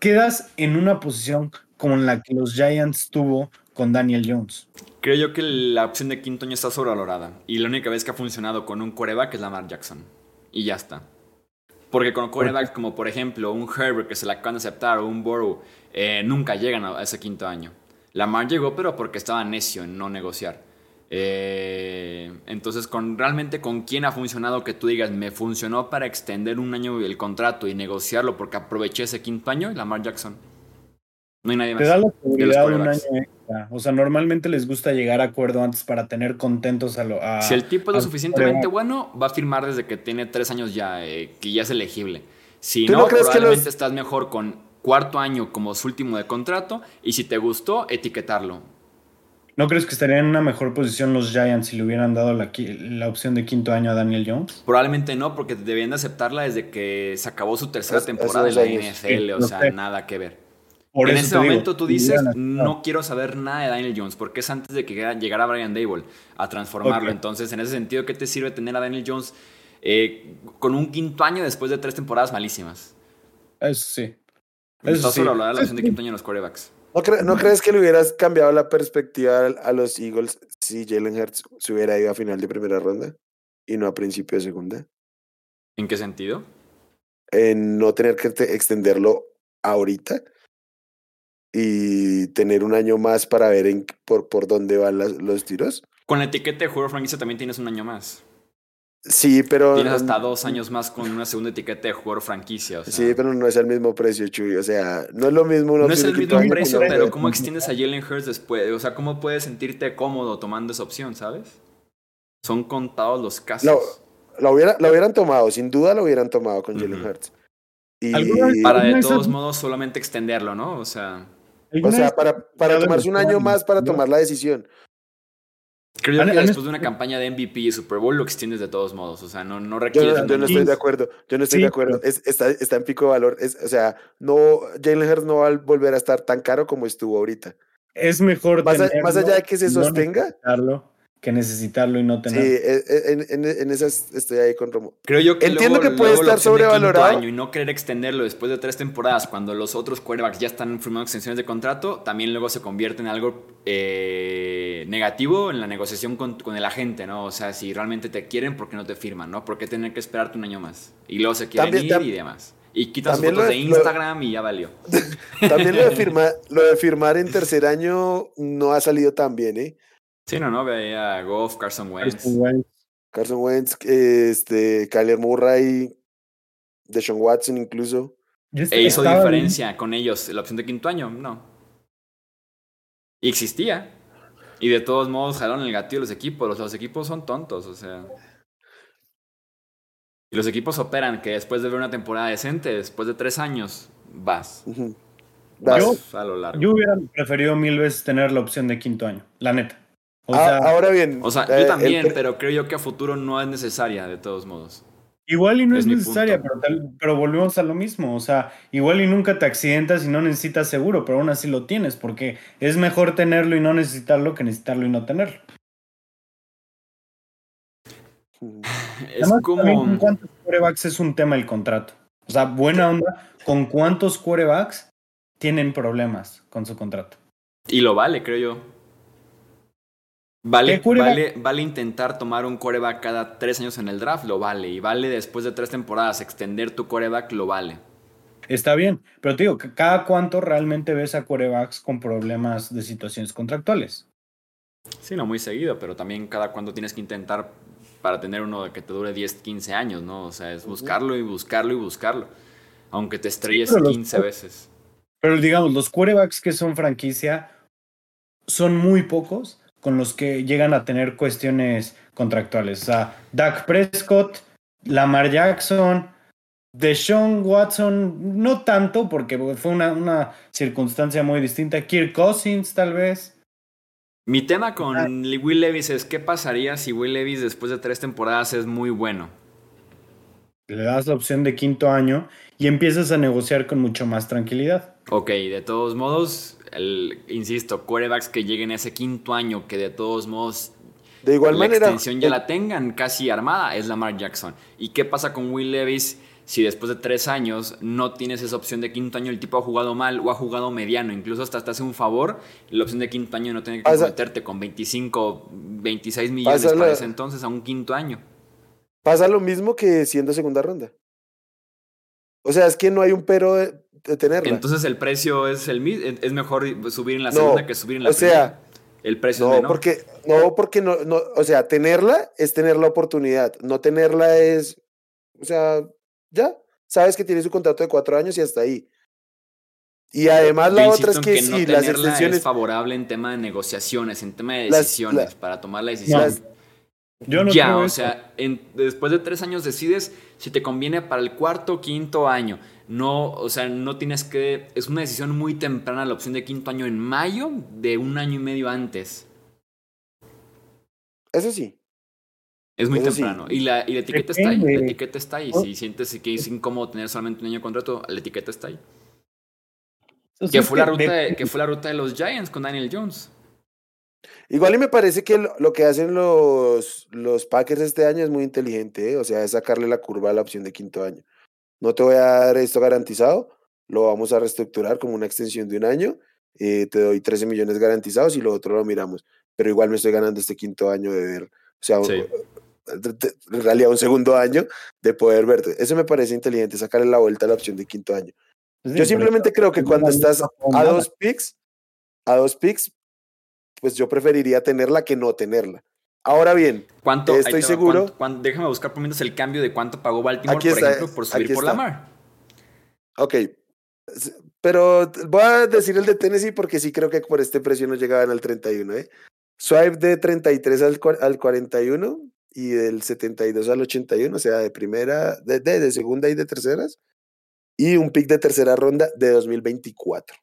quedas en una posición como la que los Giants tuvo con Daniel Jones.
Creo yo que la opción de quinto año está sobrevalorada. Y la única vez que ha funcionado con un coreback es Lamar Jackson. Y ya está. Porque con corebacks como por ejemplo un Herbert que se la acaban de aceptar o un Burrow, eh, nunca llegan a ese quinto año. Lamar llegó, pero porque estaba necio en no negociar. Eh, entonces, con realmente con quién ha funcionado que tú digas, me funcionó para extender un año el contrato y negociarlo porque aproveché ese quinto año, Lamar Jackson. No hay nadie más.
Te da la seguridad de un año extra. O sea, normalmente les gusta llegar a acuerdo antes para tener contentos a lo. A,
si el tipo es lo suficientemente bueno, va a firmar desde que tiene tres años ya, eh, que ya es elegible. Si no, probablemente estás mejor con cuarto año como su último de contrato y si te gustó, etiquetarlo.
¿No crees que estarían en una mejor posición los Giants si le hubieran dado la, la, opción de quinto año a Daniel Jones?
Probablemente no, porque debían de aceptarla desde que se acabó su tercera temporada en la NFL, o sea, nada que ver. en ese momento tú dices, no quiero saber nada de Daniel Jones, porque es antes de que llegara Brian Dable a transformarlo. Entonces, en ese sentido, ¿qué te sirve tener a Daniel Jones eh, con un quinto año después de tres temporadas malísimas?
Eso sí.
Eso sí. solo hablar de la opción de quinto año en los quarterbacks.
¿No, crees que le hubieras cambiado la perspectiva a los Eagles si Jalen Hurts se hubiera ido a final de primera ronda y no a principio de segunda?
¿En qué sentido?
En no tener que extenderlo ahorita y tener un año más para ver en, por, por dónde van los tiros.
Con la etiqueta de jugador franquicia también tienes un año más.
Sí, pero.
Tienes hasta dos años más con una segunda etiqueta de jugador franquicia.
Sí, pero no es el mismo precio, Chuy. O sea, no es lo mismo.
No es el mismo precio, pero ¿cómo extiendes a Jalen Hurts después? O sea, ¿cómo puedes sentirte cómodo tomando esa opción, sabes? Son contados los casos.
Lo, hubiera, hubieran tomado, sin duda lo hubieran tomado con Jalen Hurts.
Y... Para de todos modos solamente extenderlo, ¿no? O sea.
O sea, para, para tomarse un año más para tomar la decisión.
Creo que después de una campaña de MVP y Super Bowl lo extiendes de todos modos. O sea, no, no requiere.
Yo, no, estoy de acuerdo. Yo no estoy de acuerdo. está, está en pico de valor. Es, o sea, no, Jalen Hurts no va a volver a estar tan caro como estuvo ahorita.
Es mejor.
Más, más allá de que se sostenga
que necesitarlo y no tener.
Sí, e, e, en, en, en esas estoy ahí con Romo.
Creo yo que
entiendo que puede estar sobrevalorado
y no querer extenderlo después de tres temporadas cuando los otros quarterbacks ya están firmando extensiones de contrato, también luego se convierte en algo eh, negativo en la negociación con, con, el agente, ¿no? O sea, si realmente te quieren, ¿por qué no te firman, no? ¿Por qué tener que esperarte un año más? Y luego se quieren ir y demás. Y quitas fotos de, Instagram y ya valió.
también lo de, firmar, lo de firmar en tercer año no ha salido tan bien, ¿eh?
Sí, no, no, veía Goff, Carson Wentz.
Carson Wentz, este, Kyler Murray, Deshaun Watson incluso.
E hizo diferencia con ellos la opción de quinto año, no. Y existía. Y de todos modos jalaron el gatillo los equipos. Los, los equipos son tontos, o sea. Y los equipos operan que después de ver una temporada decente, después de tres años, vas.
Vas yo, a lo largo. Yo hubiera preferido mil veces tener la opción de quinto año, la neta.
Ah, ahora bien.
O sea, yo eh, también, pero creo yo que a futuro no es necesaria, de todos modos.
Igual y no es, necesaria, pero, pero, volvemos a lo mismo. O sea, igual y nunca te accidentas y no necesitas seguro, pero aún así lo tienes, porque es mejor tenerlo y no necesitarlo que necesitarlo y no tenerlo.
Es como. ¿Con
cuántos quarterbacks es un tema el contrato? O sea, buena onda, ¿con cuántos quarterbacks tienen problemas con su contrato?
Y lo vale, creo yo. Vale, vale, vale intentar tomar un coreback cada tres años en el draft, lo vale. Y vale después de tres temporadas extender tu coreback, lo vale.
Está bien, pero te digo, ¿cada cuánto realmente ves a corebacks con problemas de situaciones contractuales?
Sí, no muy seguido, pero también cada cuánto tienes que intentar para tener uno que te dure 10, 15 años, ¿no? O sea, es buscarlo y buscarlo y buscarlo. Aunque te estrelles 15 veces.
Pero digamos, los corebacks que son franquicia son muy pocos con los que llegan a tener cuestiones contractuales. O sea, Dak Prescott, Lamar Jackson, Deshaun Watson, no tanto, porque fue una, una circunstancia muy distinta. Kirk Cousins, tal vez.
Mi tema con ah. Will Levis es: ¿qué pasaría si Will Levis después de tres temporadas es muy bueno?
Le das la opción de quinto año y empiezas a negociar con mucho más tranquilidad.
Ok, de todos modos, el, insisto, quarterbacks que lleguen a ese quinto año, que de todos modos
de igual
la
manera,
extensión ya la tengan casi armada, es Lamar Jackson. ¿Y qué pasa con Will Levis si después de tres años no tienes esa opción de quinto año, el tipo ha jugado mal o ha jugado mediano, incluso hasta te hace un favor, la opción de quinto año no tiene que meterte con 25, 26 millones para ese entonces a un quinto año.
Pasa lo mismo que siendo segunda ronda. O sea, es que no hay un pero tenerla.
Entonces el precio es el mismo, es mejor subir en la segunda que subir en la
o sea,
el precio
no,
es menor.
porque no, porque no, no, o sea, tenerla es tener la oportunidad, no tenerla es, o sea, ya, sabes que tiene su contrato de cuatro años y hasta ahí. Y además la otra es que,
no
sí, las extensiones
es favorable en tema de negociaciones, en tema de decisiones, las, la, para tomar la decisión.
Las,
yo no
ya, o sea, en, después de tres años decides si te conviene para el cuarto o quinto año. No, o sea, no tienes que. Es una decisión muy temprana la opción de quinto año en mayo de un año y medio antes.
Eso sí.
Es muy Eso temprano. Sí. Y, la, y la etiqueta está ahí. La etiqueta está ahí. Si sientes que es incómodo tener solamente un año de contrato, la etiqueta está ahí. Que fue, la ruta de, que fue la ruta de los Giants con Daniel Jones.
Igual y me parece que lo, que hacen los, los Packers este año es muy inteligente, ¿eh? o sea, es sacarle la curva a la opción de quinto año. No te voy a dar esto garantizado, lo vamos a reestructurar como una extensión de un año, eh, te doy 13 millones garantizados y lo otro lo miramos, pero igual me estoy ganando este quinto año de ver, o sea, sí. en realidad un segundo año de poder verte. Eso me parece inteligente, sacarle la vuelta a la opción de quinto año. Sí, yo simplemente creo que cuando estás a dos picks, a dos picks, pues yo preferiría tenerla que no tenerla. Ahora bien,
¿Cuánto,
estoy seguro.
¿cuánto, cuánto, déjame buscar por mientras el cambio de cuánto pagó Baltimore, por está, ejemplo, por subir por Lamar.
Ok. Pero voy a decir el de Tennessee porque sí creo que por este precio no llegaban al 31. ¿eh? Swipe de 33 al, al 41 y del 72 al 81, o sea, de primera, de, de, de segunda y de terceras. Y un pick de tercera ronda de 2024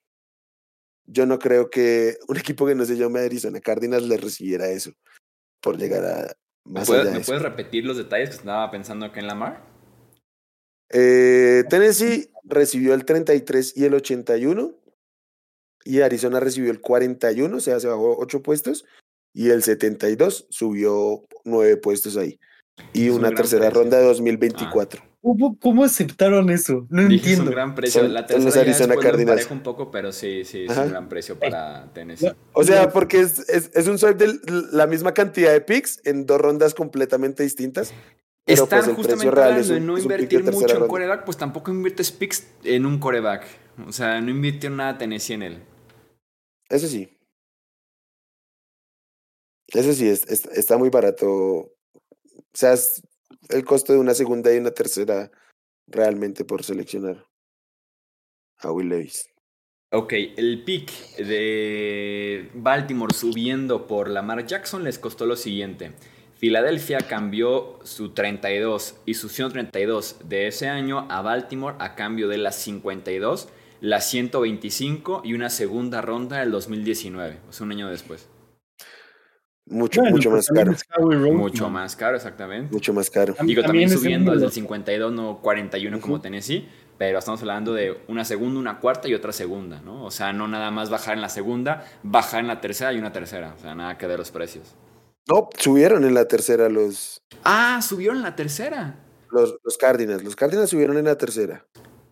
yo no creo que un equipo que no se llame Arizona Cardinals le recibiera eso por llegar a más
¿Me,
allá
¿me puedes repetir los detalles que estaba pensando acá en Lamar?
Eh, Tennessee recibió el 33 y el 81 y Arizona recibió el 41, o sea, se bajó 8 puestos y el 72 subió 9 puestos ahí. Y
Es
una tercera
precio.
ronda de 2024.
¿Cómo, cómo aceptaron eso? No
Dije, es
entiendo.
un gran precio.
Son-
la tercera lo
Cardinals.
un poco, pero sí, sí, es
Ajá.
un gran precio para Tennessee.
O sea, porque es, es, es un swipe de la misma cantidad de picks en dos rondas completamente distintas. Pero
Están
pues el
justamente
real es
hablando de no
es
invertir mucho en
ronda.
coreback, pues tampoco inviertes picks en un coreback. O sea, no invirtió nada Tennessee en él.
Eso sí. Eso sí, es, es- está muy barato. O sea, es el costo de una segunda y una tercera realmente por seleccionar a Will Levis.
Ok, el pick de Baltimore subiendo por Lamar Jackson les costó lo siguiente. Filadelfia cambió su 32 y su 132 de ese año a Baltimore a cambio de las 52, las 125 y una segunda ronda del 2019, o sea, un año después.
Mucho,
Bueno,
mucho más caro.
Mucho más caro, exactamente.
Mucho más caro.
Digo, también,
también
subiendo
de
desde el
los-
52, no 41 como Tennessee, pero estamos hablando de una segunda, una cuarta y otra segunda, ¿no? O sea, no nada más bajar en la segunda, bajar en la tercera y una tercera. O sea, nada que ver los precios.
No, subieron en la tercera los,
Ah, subieron en la tercera.
los, los Cardinals. Los Cardinals subieron en la tercera.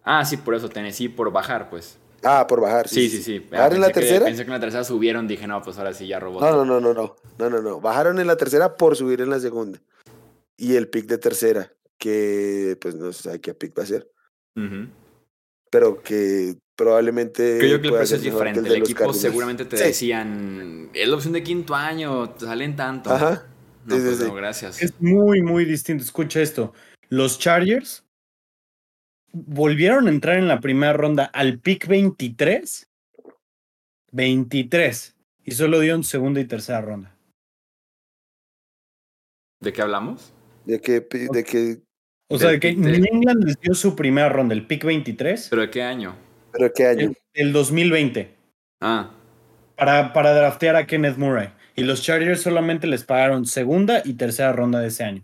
Ah, sí, por eso Tennessee, por bajar, pues.
Ah, por bajar.
Sí, sí, sí. Ah,
¿Bajaron en la
pensé que-
tercera?
pensé que en la tercera subieron, dije, no, pues ahora sí ya robó.
No, no, no, no, no, no, no, no. Bajaron en la tercera por subir en la segunda. Y el pick de tercera, que pues no se sabe qué pick va a ser, pero que probablemente
Creo yo que el precio
ser
es diferente. El equipo
Cardinals.
seguramente te
Sí.
decían, es la opción de quinto año, te salen tanto.
Ajá.
No,
Sí, sí,
pues
sí.
no, gracias.
Es muy, muy distinto. Escucha esto. Los Chargers volvieron a entrar en la primera ronda al pick 23. 23. Y solo dio en segunda y tercera ronda.
¿De qué hablamos?
De que, de que,
O sea,
Del
que
de-
New England les dio su primera ronda, el pick 23,
¿Pero de qué año?
pero qué año.
el, el 2020,
Ah,
para, para draftear a Kenneth Murray. Y los Chargers solamente les pagaron segunda y tercera ronda de ese año.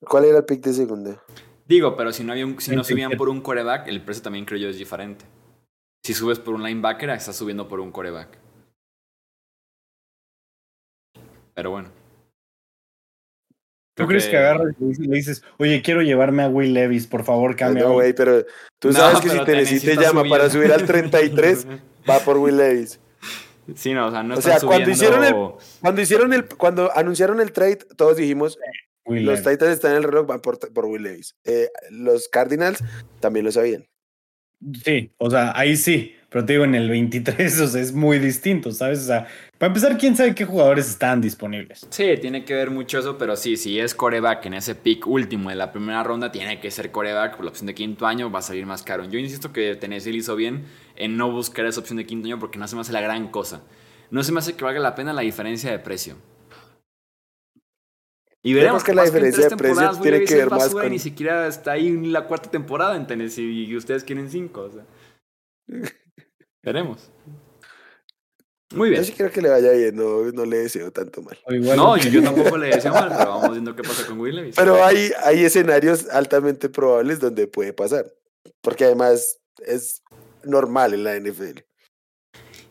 ¿Cuál era el pick de segunda?
Digo, pero si no, había un- si no
27.
subían por un coreback, el precio también creo yo es diferente. Si subes por un linebacker, estás subiendo por un coreback. Pero bueno.
¿Tú crees que agarras y le dices- oye, quiero llevarme a Will Levis, por favor, cambia?
no, güey, pero tú
No,
sabes que si Tennessee te
está
llama para subir
subiendo.
al 33, va por Will Levis.
Sí, no, o sea, no
O
están
sea, cuando hicieron el-
subiendo-
Cuando hicieron el, cuando anunciaron el trade, todos dijimos,
Will
los
Levis.
Titans están en el reloj, van por, por Will Levis. Eh, los Cardinals también lo sabían.
Sí, o sea, ahí sí, pero te digo, en el 23 o sea, es muy distinto, ¿sabes? O sea, para empezar, quién sabe qué jugadores están disponibles.
Sí, tiene que ver mucho eso, pero sí, si es coreback en ese pick último de la primera ronda, tiene que ser coreback por la opción de quinto año, va a salir más caro. Yo insisto que Tennessee lo hizo bien en no buscar esa opción de quinto año porque no se me hace la gran cosa. No se me hace que valga la pena la diferencia de precio. Y veremos
que la diferencia de precio tiene que ver más con...
Ni siquiera está ahí en la cuarta temporada en Tennessee y ustedes quieren cinco. O sea. veremos. Muy bien.
Yo sí creo que le vaya bien, no, no le deseo tanto mal.
no, yo, tampoco le deseo mal, pero vamos viendo qué pasa con Will
Pero hay, hay escenarios altamente probables donde puede pasar. Porque además es normal en la NFL.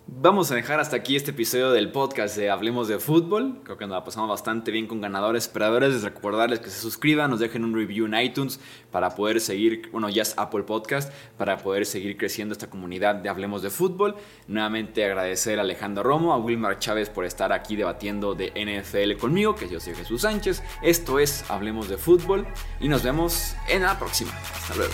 Vamos a dejar hasta aquí este episodio del podcast de Hablemos de Fútbol. Creo que nos la pasamos bastante bien con ganadores, esperadores. Recordarles que se suscriban, nos dejen un review en iTunes para poder seguir, bueno, ya es Apple Podcast, para poder seguir creciendo esta comunidad de Hablemos de Fútbol. Nuevamente agradecer a Alejandro Romo, a Wilmar Chávez por estar aquí debatiendo de NFL conmigo, que yo soy Jesús Sánchez. Esto es Hablemos de Fútbol y nos vemos en la próxima. Hasta luego.